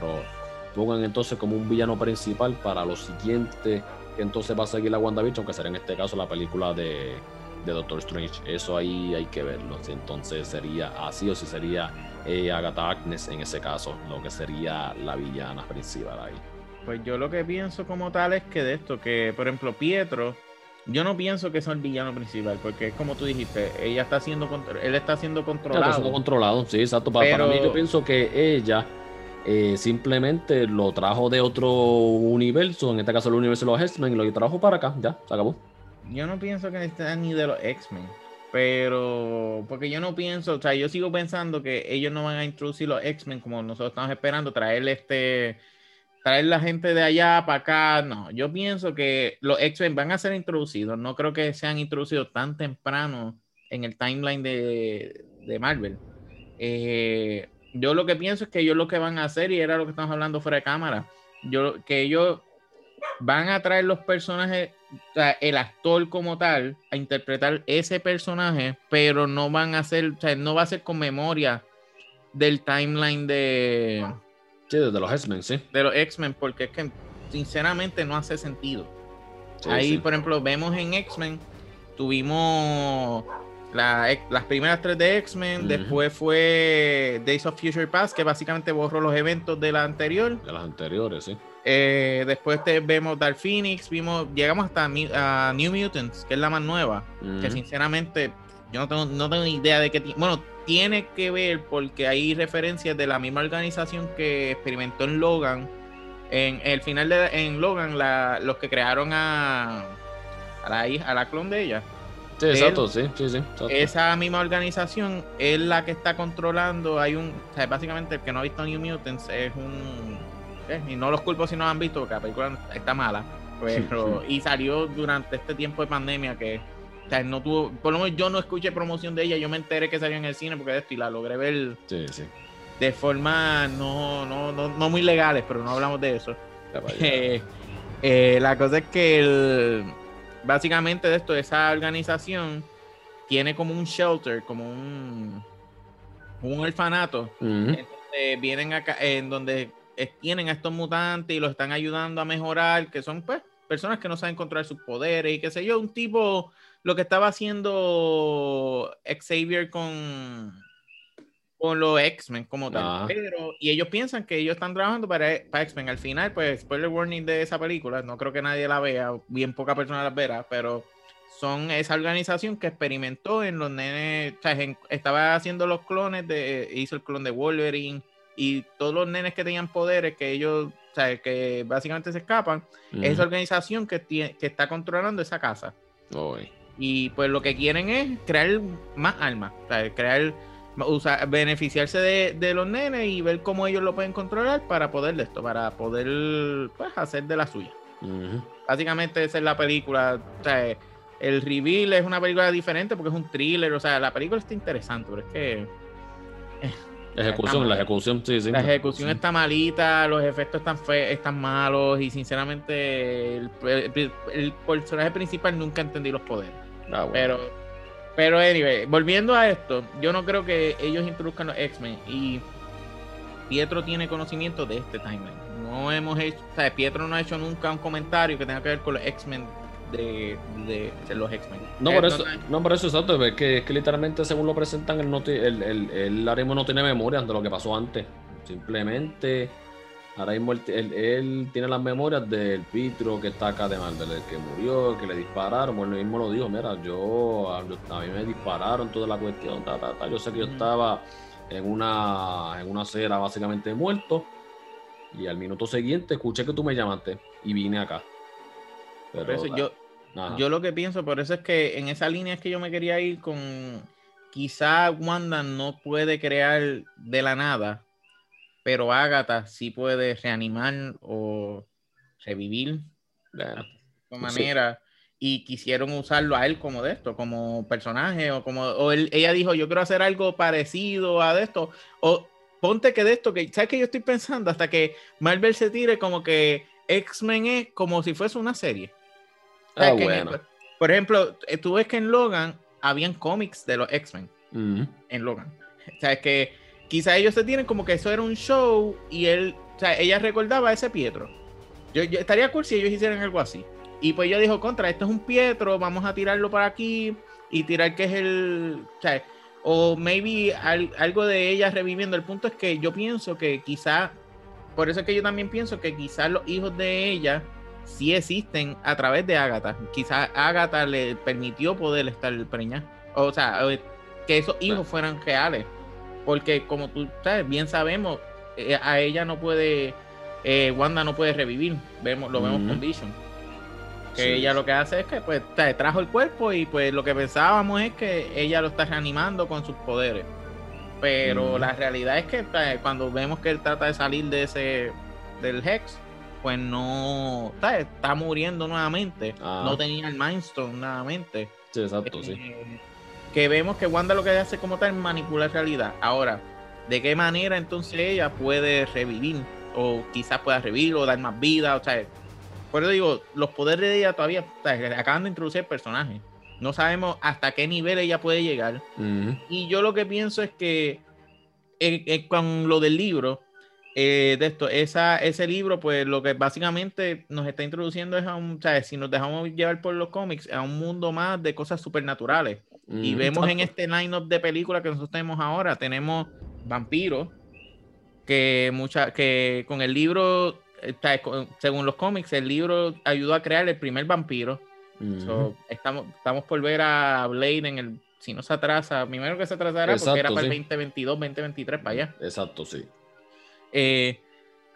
pongan entonces como un villano principal para lo siguiente que entonces va a seguir la WandaVision, que será en este caso la película de, Doctor Strange. Eso ahí hay que verlo. Si entonces sería así o si sería eh, Agatha Agnes en ese caso, lo que sería la villana principal ahí. Pues yo lo que pienso como tal es que de esto, que por ejemplo Pietro yo no pienso que sea el villano principal, porque es como tú dijiste, ella está siendo él está siendo controlado. Está siendo controlado, sí, exacto. Para, mí yo pienso que ella eh, simplemente lo trajo de otro universo, en este caso el universo de los X-Men, y lo trajo para acá, ya, se acabó. Yo no pienso que esté ni de los X-Men, pero porque yo no pienso, o sea, yo sigo pensando que ellos no van a introducir los X-Men como nosotros estamos esperando, traerle este traer la gente de allá para acá, no. Yo pienso que los X-Men van a ser introducidos. No creo que sean introducidos tan temprano en el timeline de, de Marvel. Eh, yo lo que pienso es que ellos lo que van a hacer, y era lo que estamos hablando fuera de cámara, yo, que ellos van a traer los personajes, el actor como tal, a interpretar ese personaje, pero no van a hacer, o sea, no va a ser con memoria del timeline de, Sí, de los X-Men, sí. De los X-Men, porque es que sinceramente no hace sentido. Ahí, por ejemplo, vemos en X-Men, tuvimos las primeras tres de X-Men, después fue Days of Future Past, que básicamente borró los eventos de la anterior. De las anteriores, sí. Eh, después te, vemos Dark Phoenix, vimos, llegamos hasta New Mutants, que es la más nueva, que sinceramente yo no tengo, no tengo ni idea de qué Bueno, tiene que ver porque hay referencias de la misma organización que experimentó en Logan. En el final de en Logan, los que crearon a, a la hija, a la clon de ella. Sí, exacto, sí, sí, sí. Esa misma organización es la que está controlando. Hay un, o sea, básicamente el que no ha visto New Mutants es un, eh, y no los culpo si no han visto porque la película está mala, pero y salió durante este tiempo de pandemia que o sea, no tuvo, por lo menos yo no escuché promoción de ella, yo me enteré que salió en el cine porque de esto y la logré ver de forma no, no, no, muy legales, pero no hablamos de eso. Eh, eh, la cosa es que básicamente de esto, esa organización tiene como un shelter, como un, un orfanato, vienen acá, en donde tienen a estos mutantes y los están ayudando a mejorar, que son pues personas que no saben controlar sus poderes y qué sé yo, un tipo lo que estaba haciendo Xavier con, con los X-Men como tal. Pero, y ellos piensan que ellos están trabajando para, para X-Men. Al final, pues, spoiler warning de esa película, no creo que nadie la vea, bien poca persona la verá, pero son esa organización que experimentó en los nenes, o sea, estaba haciendo los clones, de, hizo el clon de Wolverine y todos los nenes que tenían poderes que ellos, o sea, que básicamente se escapan, esa organización que, tiene, que está controlando esa casa. Y pues lo que quieren es crear más armas, o sea, crear, usar, beneficiarse de, los nenes y ver cómo ellos lo pueden controlar para poder de esto, para poder pues, hacer de la suya. Básicamente esa es la película. O sea, el reveal es una película diferente porque es un thriller, o sea, la película está interesante, pero es que... La ejecución, la ejecución, sí, sí. La ejecución está malita, los efectos están fe están malos y sinceramente el, el, personaje principal nunca entendí los poderes. Ah, pero, pero anyway, volviendo a esto, yo no creo que ellos introduzcan los X-Men y Pietro tiene conocimiento de este timeline. No hemos hecho, o sea, Pietro no ha hecho nunca un comentario que tenga que ver con los X-Men de, de, los X-Men. No, por eso, no, por eso exacto, es que, es que literalmente según lo presentan, él, no el, el, el, no tiene memoria de lo que pasó antes. Simplemente, ahora mismo él, tiene las memorias del Pitro que está acá de Marvel, el que murió, que le dispararon. Bueno, él mismo lo dijo, mira, yo a, mí me dispararon toda la cuestión, yo sé que yo estaba en una, en una acera básicamente muerto. Y al minuto siguiente escuché que tú me llamaste y vine acá yo, yo lo que pienso, por eso es que en esa línea es que yo me quería ir con. Quizá Wanda no puede crear de la nada, pero Agatha sí puede reanimar o revivir de manera. Y quisieron usarlo a él como de esto, como personaje, o como. O ella dijo, yo quiero hacer algo parecido a de esto. O ponte que de esto, que sabes que yo estoy pensando hasta que Marvel se tire como que X-Men es como si fuese una serie. Ah, bueno. por ejemplo, tú ves que en Logan habían cómics de los X-Men. En Logan. O sea, es que quizá ellos se tienen como que eso era un show y él, o sea, ella recordaba a ese Pietro. Yo, estaría cool si ellos hicieran algo así. Y pues ella dijo, contra, esto es un Pietro, vamos a tirarlo para aquí y tirar que es el... O, sea, o maybe algo de ella reviviendo. El punto es que yo pienso que quizá, por eso es que yo también pienso que quizás los hijos de ella sí existen a través de Agatha. Quizás Agatha le permitió poder estar preñada. O sea, que esos hijos fueran reales. Porque como tú sabes, bien sabemos, eh, a ella no puede, eh, Wanda no puede revivir. Vemos, lo vemos con Vision. Que ella lo que hace es que pues trajo el cuerpo y pues lo que pensábamos es que ella lo está reanimando con sus poderes. Pero la realidad es que cuando vemos que él trata de salir de ese del Hex, pues no está, muriendo nuevamente. Ah. No tenía el Mindstone nuevamente. Sí, exacto, sí. Que vemos que Wanda lo que hace como tal es manipular realidad. Ahora, ¿de qué manera entonces ella puede revivir? O quizás pueda revivir o dar más vida. O sea, por eso digo, los poderes de ella todavía acaban de introducir personajes. No sabemos hasta qué nivel ella puede llegar. Y yo lo que pienso es que eh, eh, con lo del libro, eh, de esto, esa, ese libro, pues lo que básicamente nos está introduciendo es a un, o sea, si nos dejamos llevar por los cómics, a un mundo más de cosas supernaturales. y vemos en este line-up de películas que nosotros tenemos ahora, tenemos vampiros, que, mucha, que con el libro según los cómics, el libro ayudó a crear el primer vampiro. estamos, estamos por ver a Blade en el. Si no se atrasa, primero que se atrasará porque era para el 2022, 2023, para allá. Exacto, sí. Eh,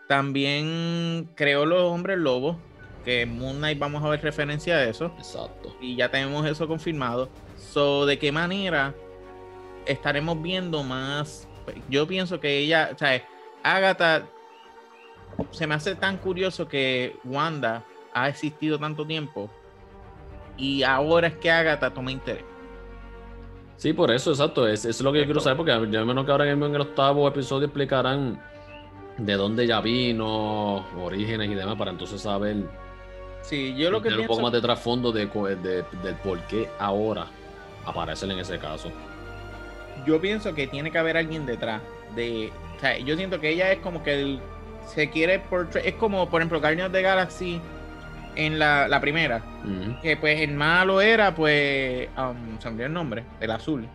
también creó los hombres lobos, que en Moon Knight vamos a ver referencia a eso. Exacto. Y ya tenemos eso confirmado. So, ¿de qué manera estaremos viendo más? Yo pienso que ella, o sea, Agatha se me hace tan curioso que Wanda ha existido tanto tiempo y ahora es que Agatha toma interés. Sí, por eso, exacto. Es, es lo que yo quiero saber, porque yo menos que ahora en el octavo episodio explicarán de dónde ya vino, orígenes y demás, para entonces saber. Sí, yo lo que tener un poco más de trasfondo de, de, del por qué ahora aparecen en ese caso. Yo pienso que tiene que haber alguien detrás. De, o sea, yo siento que ella es como que el, se quiere portray, es como por ejemplo Guardians de Galaxy en la, la primera, que pues el malo era pues, um, se me el nombre, el azul.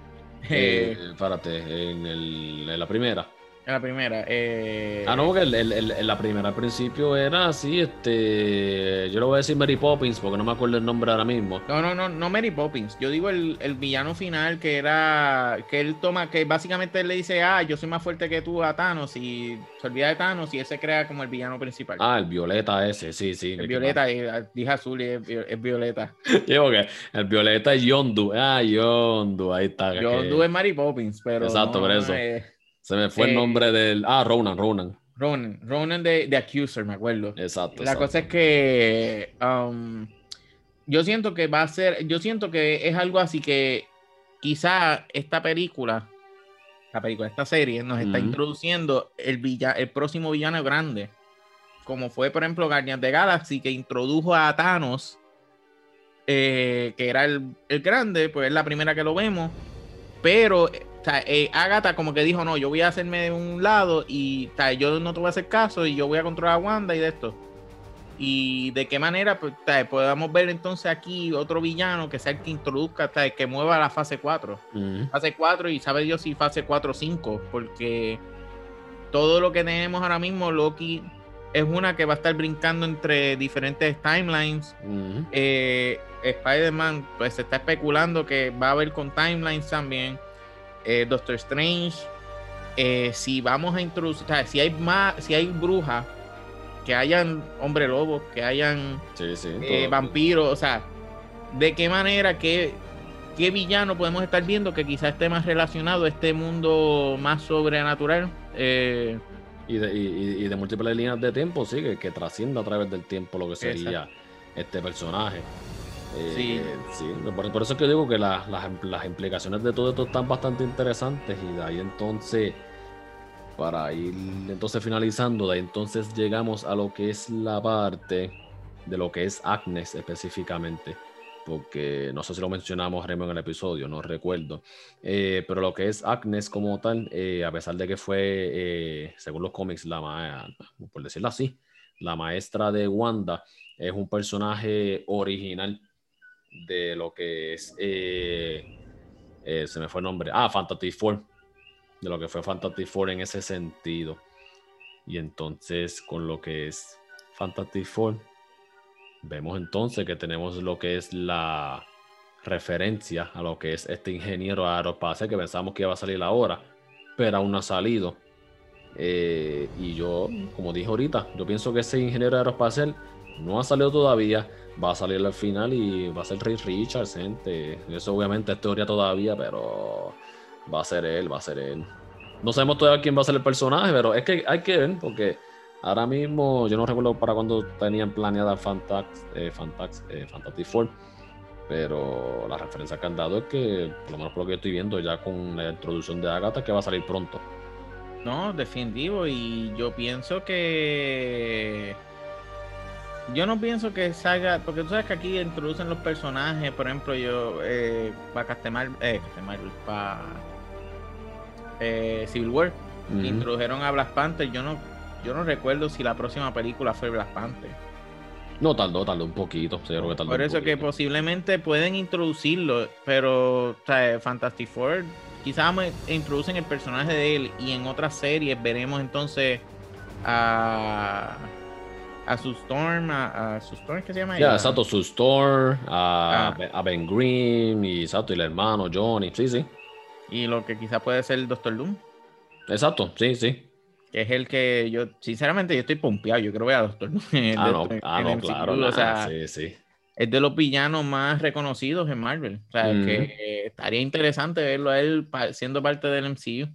Eh, espérate, en, el, en la primera. En la primera. Eh... Ah, no, porque el, la primera al principio era así, este. Yo le voy a decir Mary Poppins porque no me acuerdo el nombre ahora mismo. No, no, no, no Mary Poppins. Yo digo el, villano final que era. Que él toma, que básicamente él le dice, ah, yo soy más fuerte que tú a Thanos y se olvida de Thanos y él se crea como el villano principal. Ah, el violeta ese, sí, sí. El violeta, dije azul y es, violeta. Digo que el violeta es Yondu. Ah, Yondu, ahí está. Yondu es Mary Poppins, pero. Exacto, por eso. Se me fue el eh, nombre del. Ah, Ronan, Ronan. Ronan, Ronan de, de Accuser, me acuerdo. Exacto. La cosa es que. Um, yo siento que va a ser. Yo siento que es algo así que quizá esta película. La película, esta serie nos está introduciendo el, villa, el próximo villano grande. Como fue, por ejemplo, Guardians de Galaxy, que introdujo a Thanos. Eh, que era el, el grande, pues es la primera que lo vemos. Pero o sea, eh, Agatha como que dijo, no, yo voy a hacerme de un lado y yo no te voy a hacer caso y yo voy a controlar a Wanda y de esto. Y de qué manera pues, podamos ver entonces aquí otro villano que sea el que introduzca, que mueva la fase 4. Fase 4 y sabe Dios si fase 4 o 5, porque todo lo que tenemos ahora mismo, Loki es una que va a estar brincando entre diferentes timelines. Eh, Spider-Man, pues se está especulando que va a haber con timelines también. Eh, Doctor Strange, eh, si vamos a introducir, si hay más, si hay brujas, que hayan hombre lobo, que hayan eh, vampiros, o sea, de qué manera, qué, qué villano podemos estar viendo que quizás esté más relacionado a este mundo más sobrenatural. y, de, múltiples líneas de tiempo, sí, que, trascienda a través del tiempo lo que sería este personaje. Eh, sí. Por, eso es que digo que las, implicaciones de todo esto están bastante interesantes y de ahí entonces, para ir entonces finalizando, de ahí entonces llegamos a lo que es la parte de lo que es Agnes específicamente, porque no sé si lo mencionamos en el episodio, no recuerdo, eh, pero lo que es Agnes como tal, eh, a pesar de que fue, según los cómics, la por decirlo así, la maestra de Wanda, es un personaje original de lo que es, eh, eh, se me fue el nombre, ah, Fantasy Four, de lo que fue Fantasy Four en ese sentido. Y entonces con lo que es Fantasy Four, vemos entonces que tenemos lo que es la referencia a lo que es este ingeniero aeroespacial que pensamos que iba a salir ahora, pero aún no ha salido. Eh, y yo, como dije ahorita, yo pienso que ese ingeniero aeroespacial no ha salido todavía va a salir al final y va a ser Ray Richards, gente. Eso obviamente es teoría todavía, pero va a ser él, va a ser él. No sabemos todavía quién va a ser el personaje, pero es que hay que ver, porque ahora mismo yo no recuerdo para cuándo tenían planeada Fantax, eh, Fantax, eh, Fantastic Four, pero la referencia que han dado es que, por lo menos por lo que estoy viendo, ya con la introducción de Agatha, que va a salir pronto. No, definitivo, y yo pienso que yo no pienso que salga, porque tú sabes que aquí introducen los personajes, por ejemplo, yo, eh, para Castemar, eh, Castemar, para eh, Civil War, introdujeron a Black Panther, yo no, yo no recuerdo si la próxima película fue Black Panther. No, tardó, tardó un poquito, que Por eso que posiblemente pueden introducirlo, pero o sea, Fantastic Four, quizás introducen el personaje de él y en otras series veremos entonces a a su Storm, a, su Storm, ¿qué se llama? Ya, exacto, su Storm, a, ah. a, Ben Grimm y exacto, y el hermano Johnny, sí, sí. Y lo que quizá puede ser el Doctor Doom. Exacto, sí, sí. Que es el que yo, sinceramente, yo estoy pompeado. Yo creo que a Doctor Doom. Ah, no, ah, no claro. o sea, sí, sí. Es de los villanos más reconocidos en Marvel. O sea, que estaría interesante verlo a él siendo parte del MCU.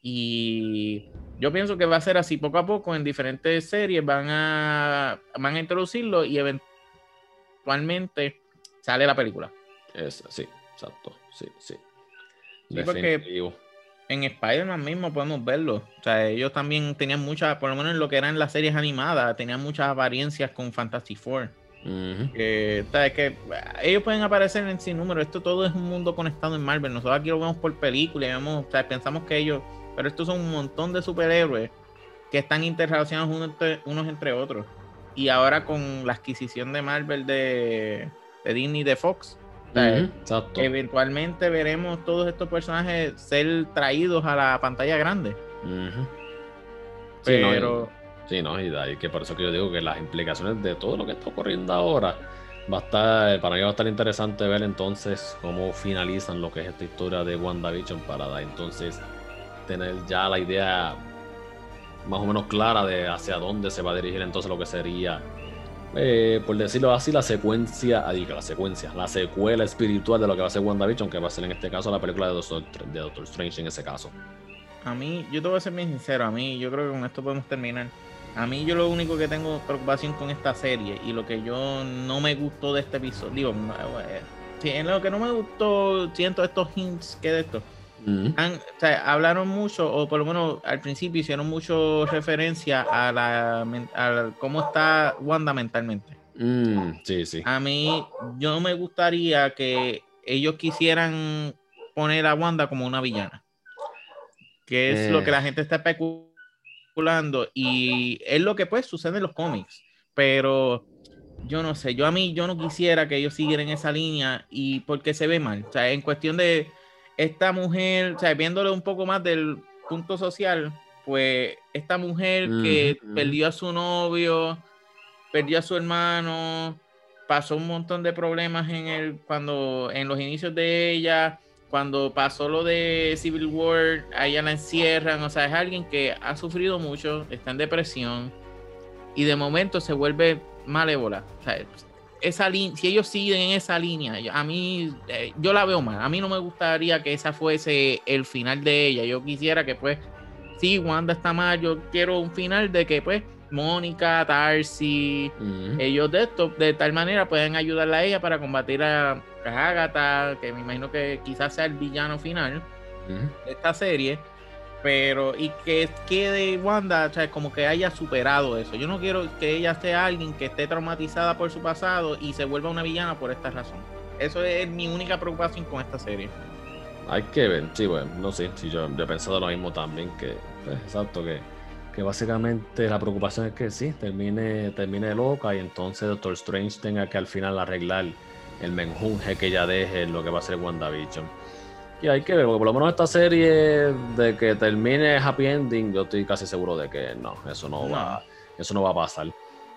Y yo pienso que va a ser así poco a poco en diferentes series. Van a, van a introducirlo y eventualmente sale la película. Es, sí, exacto. Sí, sí. sí porque en Spider-Man mismo podemos verlo. O sea, ellos también tenían muchas, por lo menos en lo que eran las series animadas, tenían muchas apariencias con Fantasy Four. que, que ellos pueden aparecer en sin número. Esto todo es un mundo conectado en Marvel. Nosotros aquí lo vemos por película y vemos, o sea, pensamos que ellos pero estos son un montón de superhéroes que están interrelacionados unos entre, otros. Y ahora con la adquisición de Marvel de, de Disney de Fox, eventualmente veremos todos estos personajes ser traídos a la pantalla grande. Pero. Sí, no, y, que por eso que yo digo que las implicaciones de todo lo que está ocurriendo ahora va a estar, para mí va a estar interesante ver entonces cómo finalizan lo que es esta historia de WandaVision para dar entonces tener ya la idea más o menos clara de hacia dónde se va a dirigir entonces lo que sería, eh, por decirlo así, la secuencia, ah, la secuencia, la secuela espiritual de lo que va a ser WandaVision, que va a ser en este caso la película de Doctor, de Doctor Strange en ese caso. A mí, yo te voy a ser bien sincero, a mí yo creo que con esto podemos terminar. A mí yo lo único que tengo preocupación con esta serie y lo que yo no me gustó de este episodio, digo, eh, en lo que no me gustó, siento estos hints que de esto hablaron mucho, o por lo menos al principio hicieron mucho referencia a la cómo está Wanda mentalmente. Mm, sí, sí. A mí, yo me gustaría que ellos quisieran poner a Wanda como una villana. Que es lo que la eh. gente está especulando. Y es lo que pues sucede en los cómics. Pero yo no sé, yo a mí, yo no quisiera que ellos siguieran esa línea y porque se ve mal. O sea, en cuestión de esta mujer, o sea, viéndole un poco más del punto social, pues esta mujer que perdió a su novio, perdió a su hermano, pasó un montón de problemas en el cuando en los inicios de ella, cuando pasó lo de Civil War, a ella la encierran, o sea, es alguien que ha sufrido mucho, está en depresión y de momento se vuelve malévola. O sea, esa si ellos siguen en esa línea, a mí, eh, yo la veo mal. A mí no me gustaría que esa fuese el final de ella. Yo quisiera que, pues, sí, Wanda está mal. Yo quiero un final de que, pues, Mónica, Darcy, ellos de esto, de tal manera pueden ayudarla a ella para combatir a, Agatha, que me imagino que quizás sea el villano final de esta serie pero y que quede Wanda, o sea, como que haya superado eso. Yo no quiero que ella sea alguien que esté traumatizada por su pasado y se vuelva una villana por esta razón. Eso es mi única preocupación con esta serie. Hay que ver, sí, bueno, no sé, si yo, he pensado lo mismo también, que pues, exacto, que, que básicamente la preocupación es que sí, termine, termine loca y entonces Doctor Strange tenga que al final arreglar el menjunje que ella deje en lo que va a ser WandaVision. Y hay que ver, porque por lo menos esta serie de que termine happy ending, yo estoy casi seguro de que no, eso no, va, eso no va a pasar.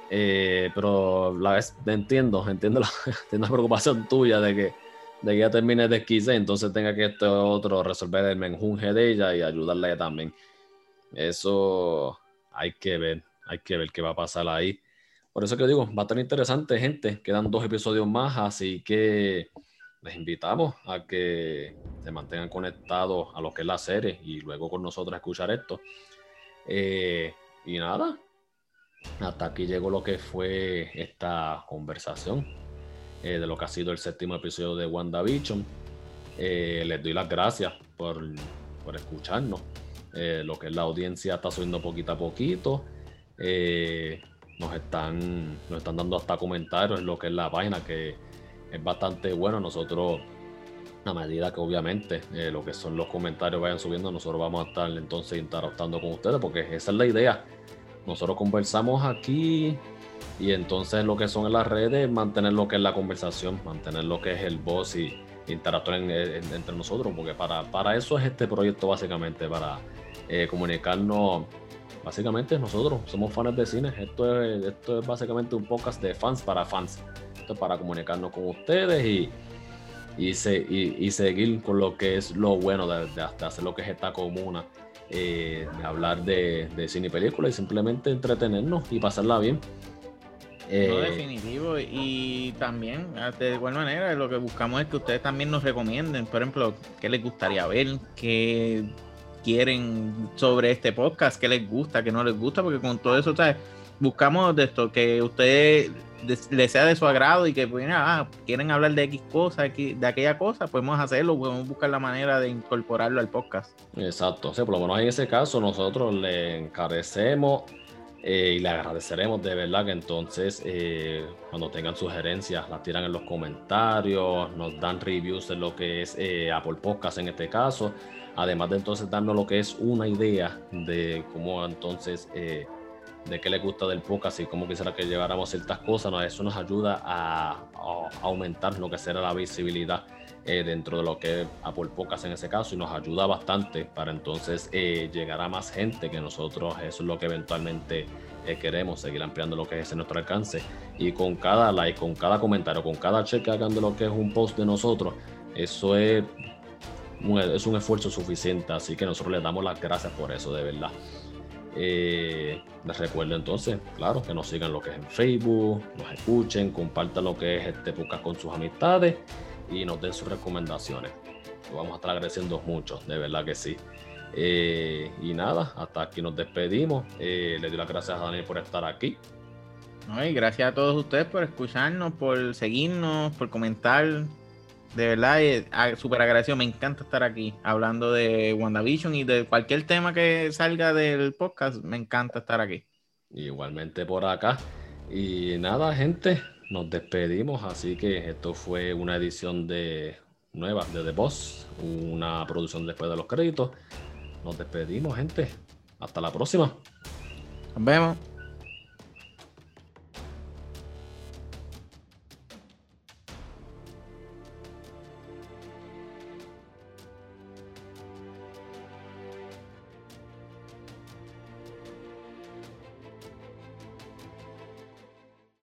Eh, pero la vez entiendo, entiendo la, entiendo la preocupación tuya de que, de que ella termine de esquice, entonces tenga que este otro resolver el menjunje de ella y ayudarle a ella también. Eso hay que ver, hay que ver qué va a pasar ahí. Por eso que digo, va a estar interesante, gente. Quedan dos episodios más, así que les invitamos a que se mantengan conectados a lo que es la serie y luego con nosotros escuchar esto. Eh, y nada, hasta aquí llegó lo que fue esta conversación eh, de lo que ha sido el séptimo episodio de WandaVision. Eh, les doy las gracias por, por escucharnos. lo que es la audiencia está subiendo poquito a poquito. nos, están, nos están dando hasta comentarios en lo que es la página que es bastante bueno. Nosotros, a medida que obviamente eh, lo que son los comentarios vayan subiendo, nosotros vamos a estar entonces interactuando con ustedes, porque esa es la idea. Nosotros conversamos aquí y entonces lo que son las redes, mantener lo que es la conversación, mantener lo que es el voz y interactuar entre nosotros, porque para, para eso es este proyecto básicamente, para eh, comunicarnos básicamente nosotros somos fans de cine. Esto es, esto es básicamente un podcast de fans para fans. Esto para comunicarnos con ustedes y, y, y, seguir con lo que es lo bueno de, hacer lo que es esta comuna. Eh, de hablar de, de cine y película y simplemente entretenernos y pasarla bien. Eh, definitivo. Y también, ah, de igual manera, lo que buscamos es que ustedes también nos recomienden, por ejemplo, qué les gustaría ver, qué quieren sobre este podcast, qué les gusta, qué no les gusta, porque con todo eso, ¿sabes? Buscamos de esto, que ustedes les sea de su agrado y que pues, ah, quieren hablar de X cosa, de aquella cosa, podemos hacerlo, podemos buscar la manera de incorporarlo al podcast. Exacto, o sea, por lo menos en ese caso nosotros le encarecemos eh, y le agradeceremos de verdad que entonces eh, cuando tengan sugerencias las tiran en los comentarios, nos dan reviews de lo que es eh, Apple Podcast en este caso, además de entonces darnos lo que es una idea de cómo entonces de qué les gusta del podcast y cómo quisiera que lleváramos ciertas cosas, eso nos ayuda a, aumentar lo que será la visibilidad eh, dentro de lo que es Apple Podcast en ese caso y nos ayuda bastante para entonces eh, llegar a más gente que nosotros, eso es lo que eventualmente eh, queremos, seguir ampliando lo que es nuestro alcance y con cada like, con cada comentario, con cada check que hagan de lo que es un post de nosotros, eso es, es un esfuerzo suficiente, así que nosotros les damos las gracias por eso, de verdad. Eh, les recuerdo entonces, claro, que nos sigan lo que es en Facebook, nos escuchen, compartan lo que es este podcast con sus amistades y nos den sus recomendaciones. Lo vamos a estar agradeciendo mucho, de verdad que sí. Eh, y nada, hasta aquí nos despedimos. Eh, le doy las gracias a Daniel por estar aquí. y gracias a todos ustedes por escucharnos, por seguirnos, por comentar, de verdad, eh, súper agradecido. Me encanta estar aquí hablando de WandaVision y de cualquier tema que salga del podcast. Me encanta estar aquí. Igualmente por acá. Y nada, gente, nos despedimos. Así que esto fue una edición de nueva de The Boss, una producción después de los créditos. Nos despedimos, gente. Hasta la próxima. Nos vemos.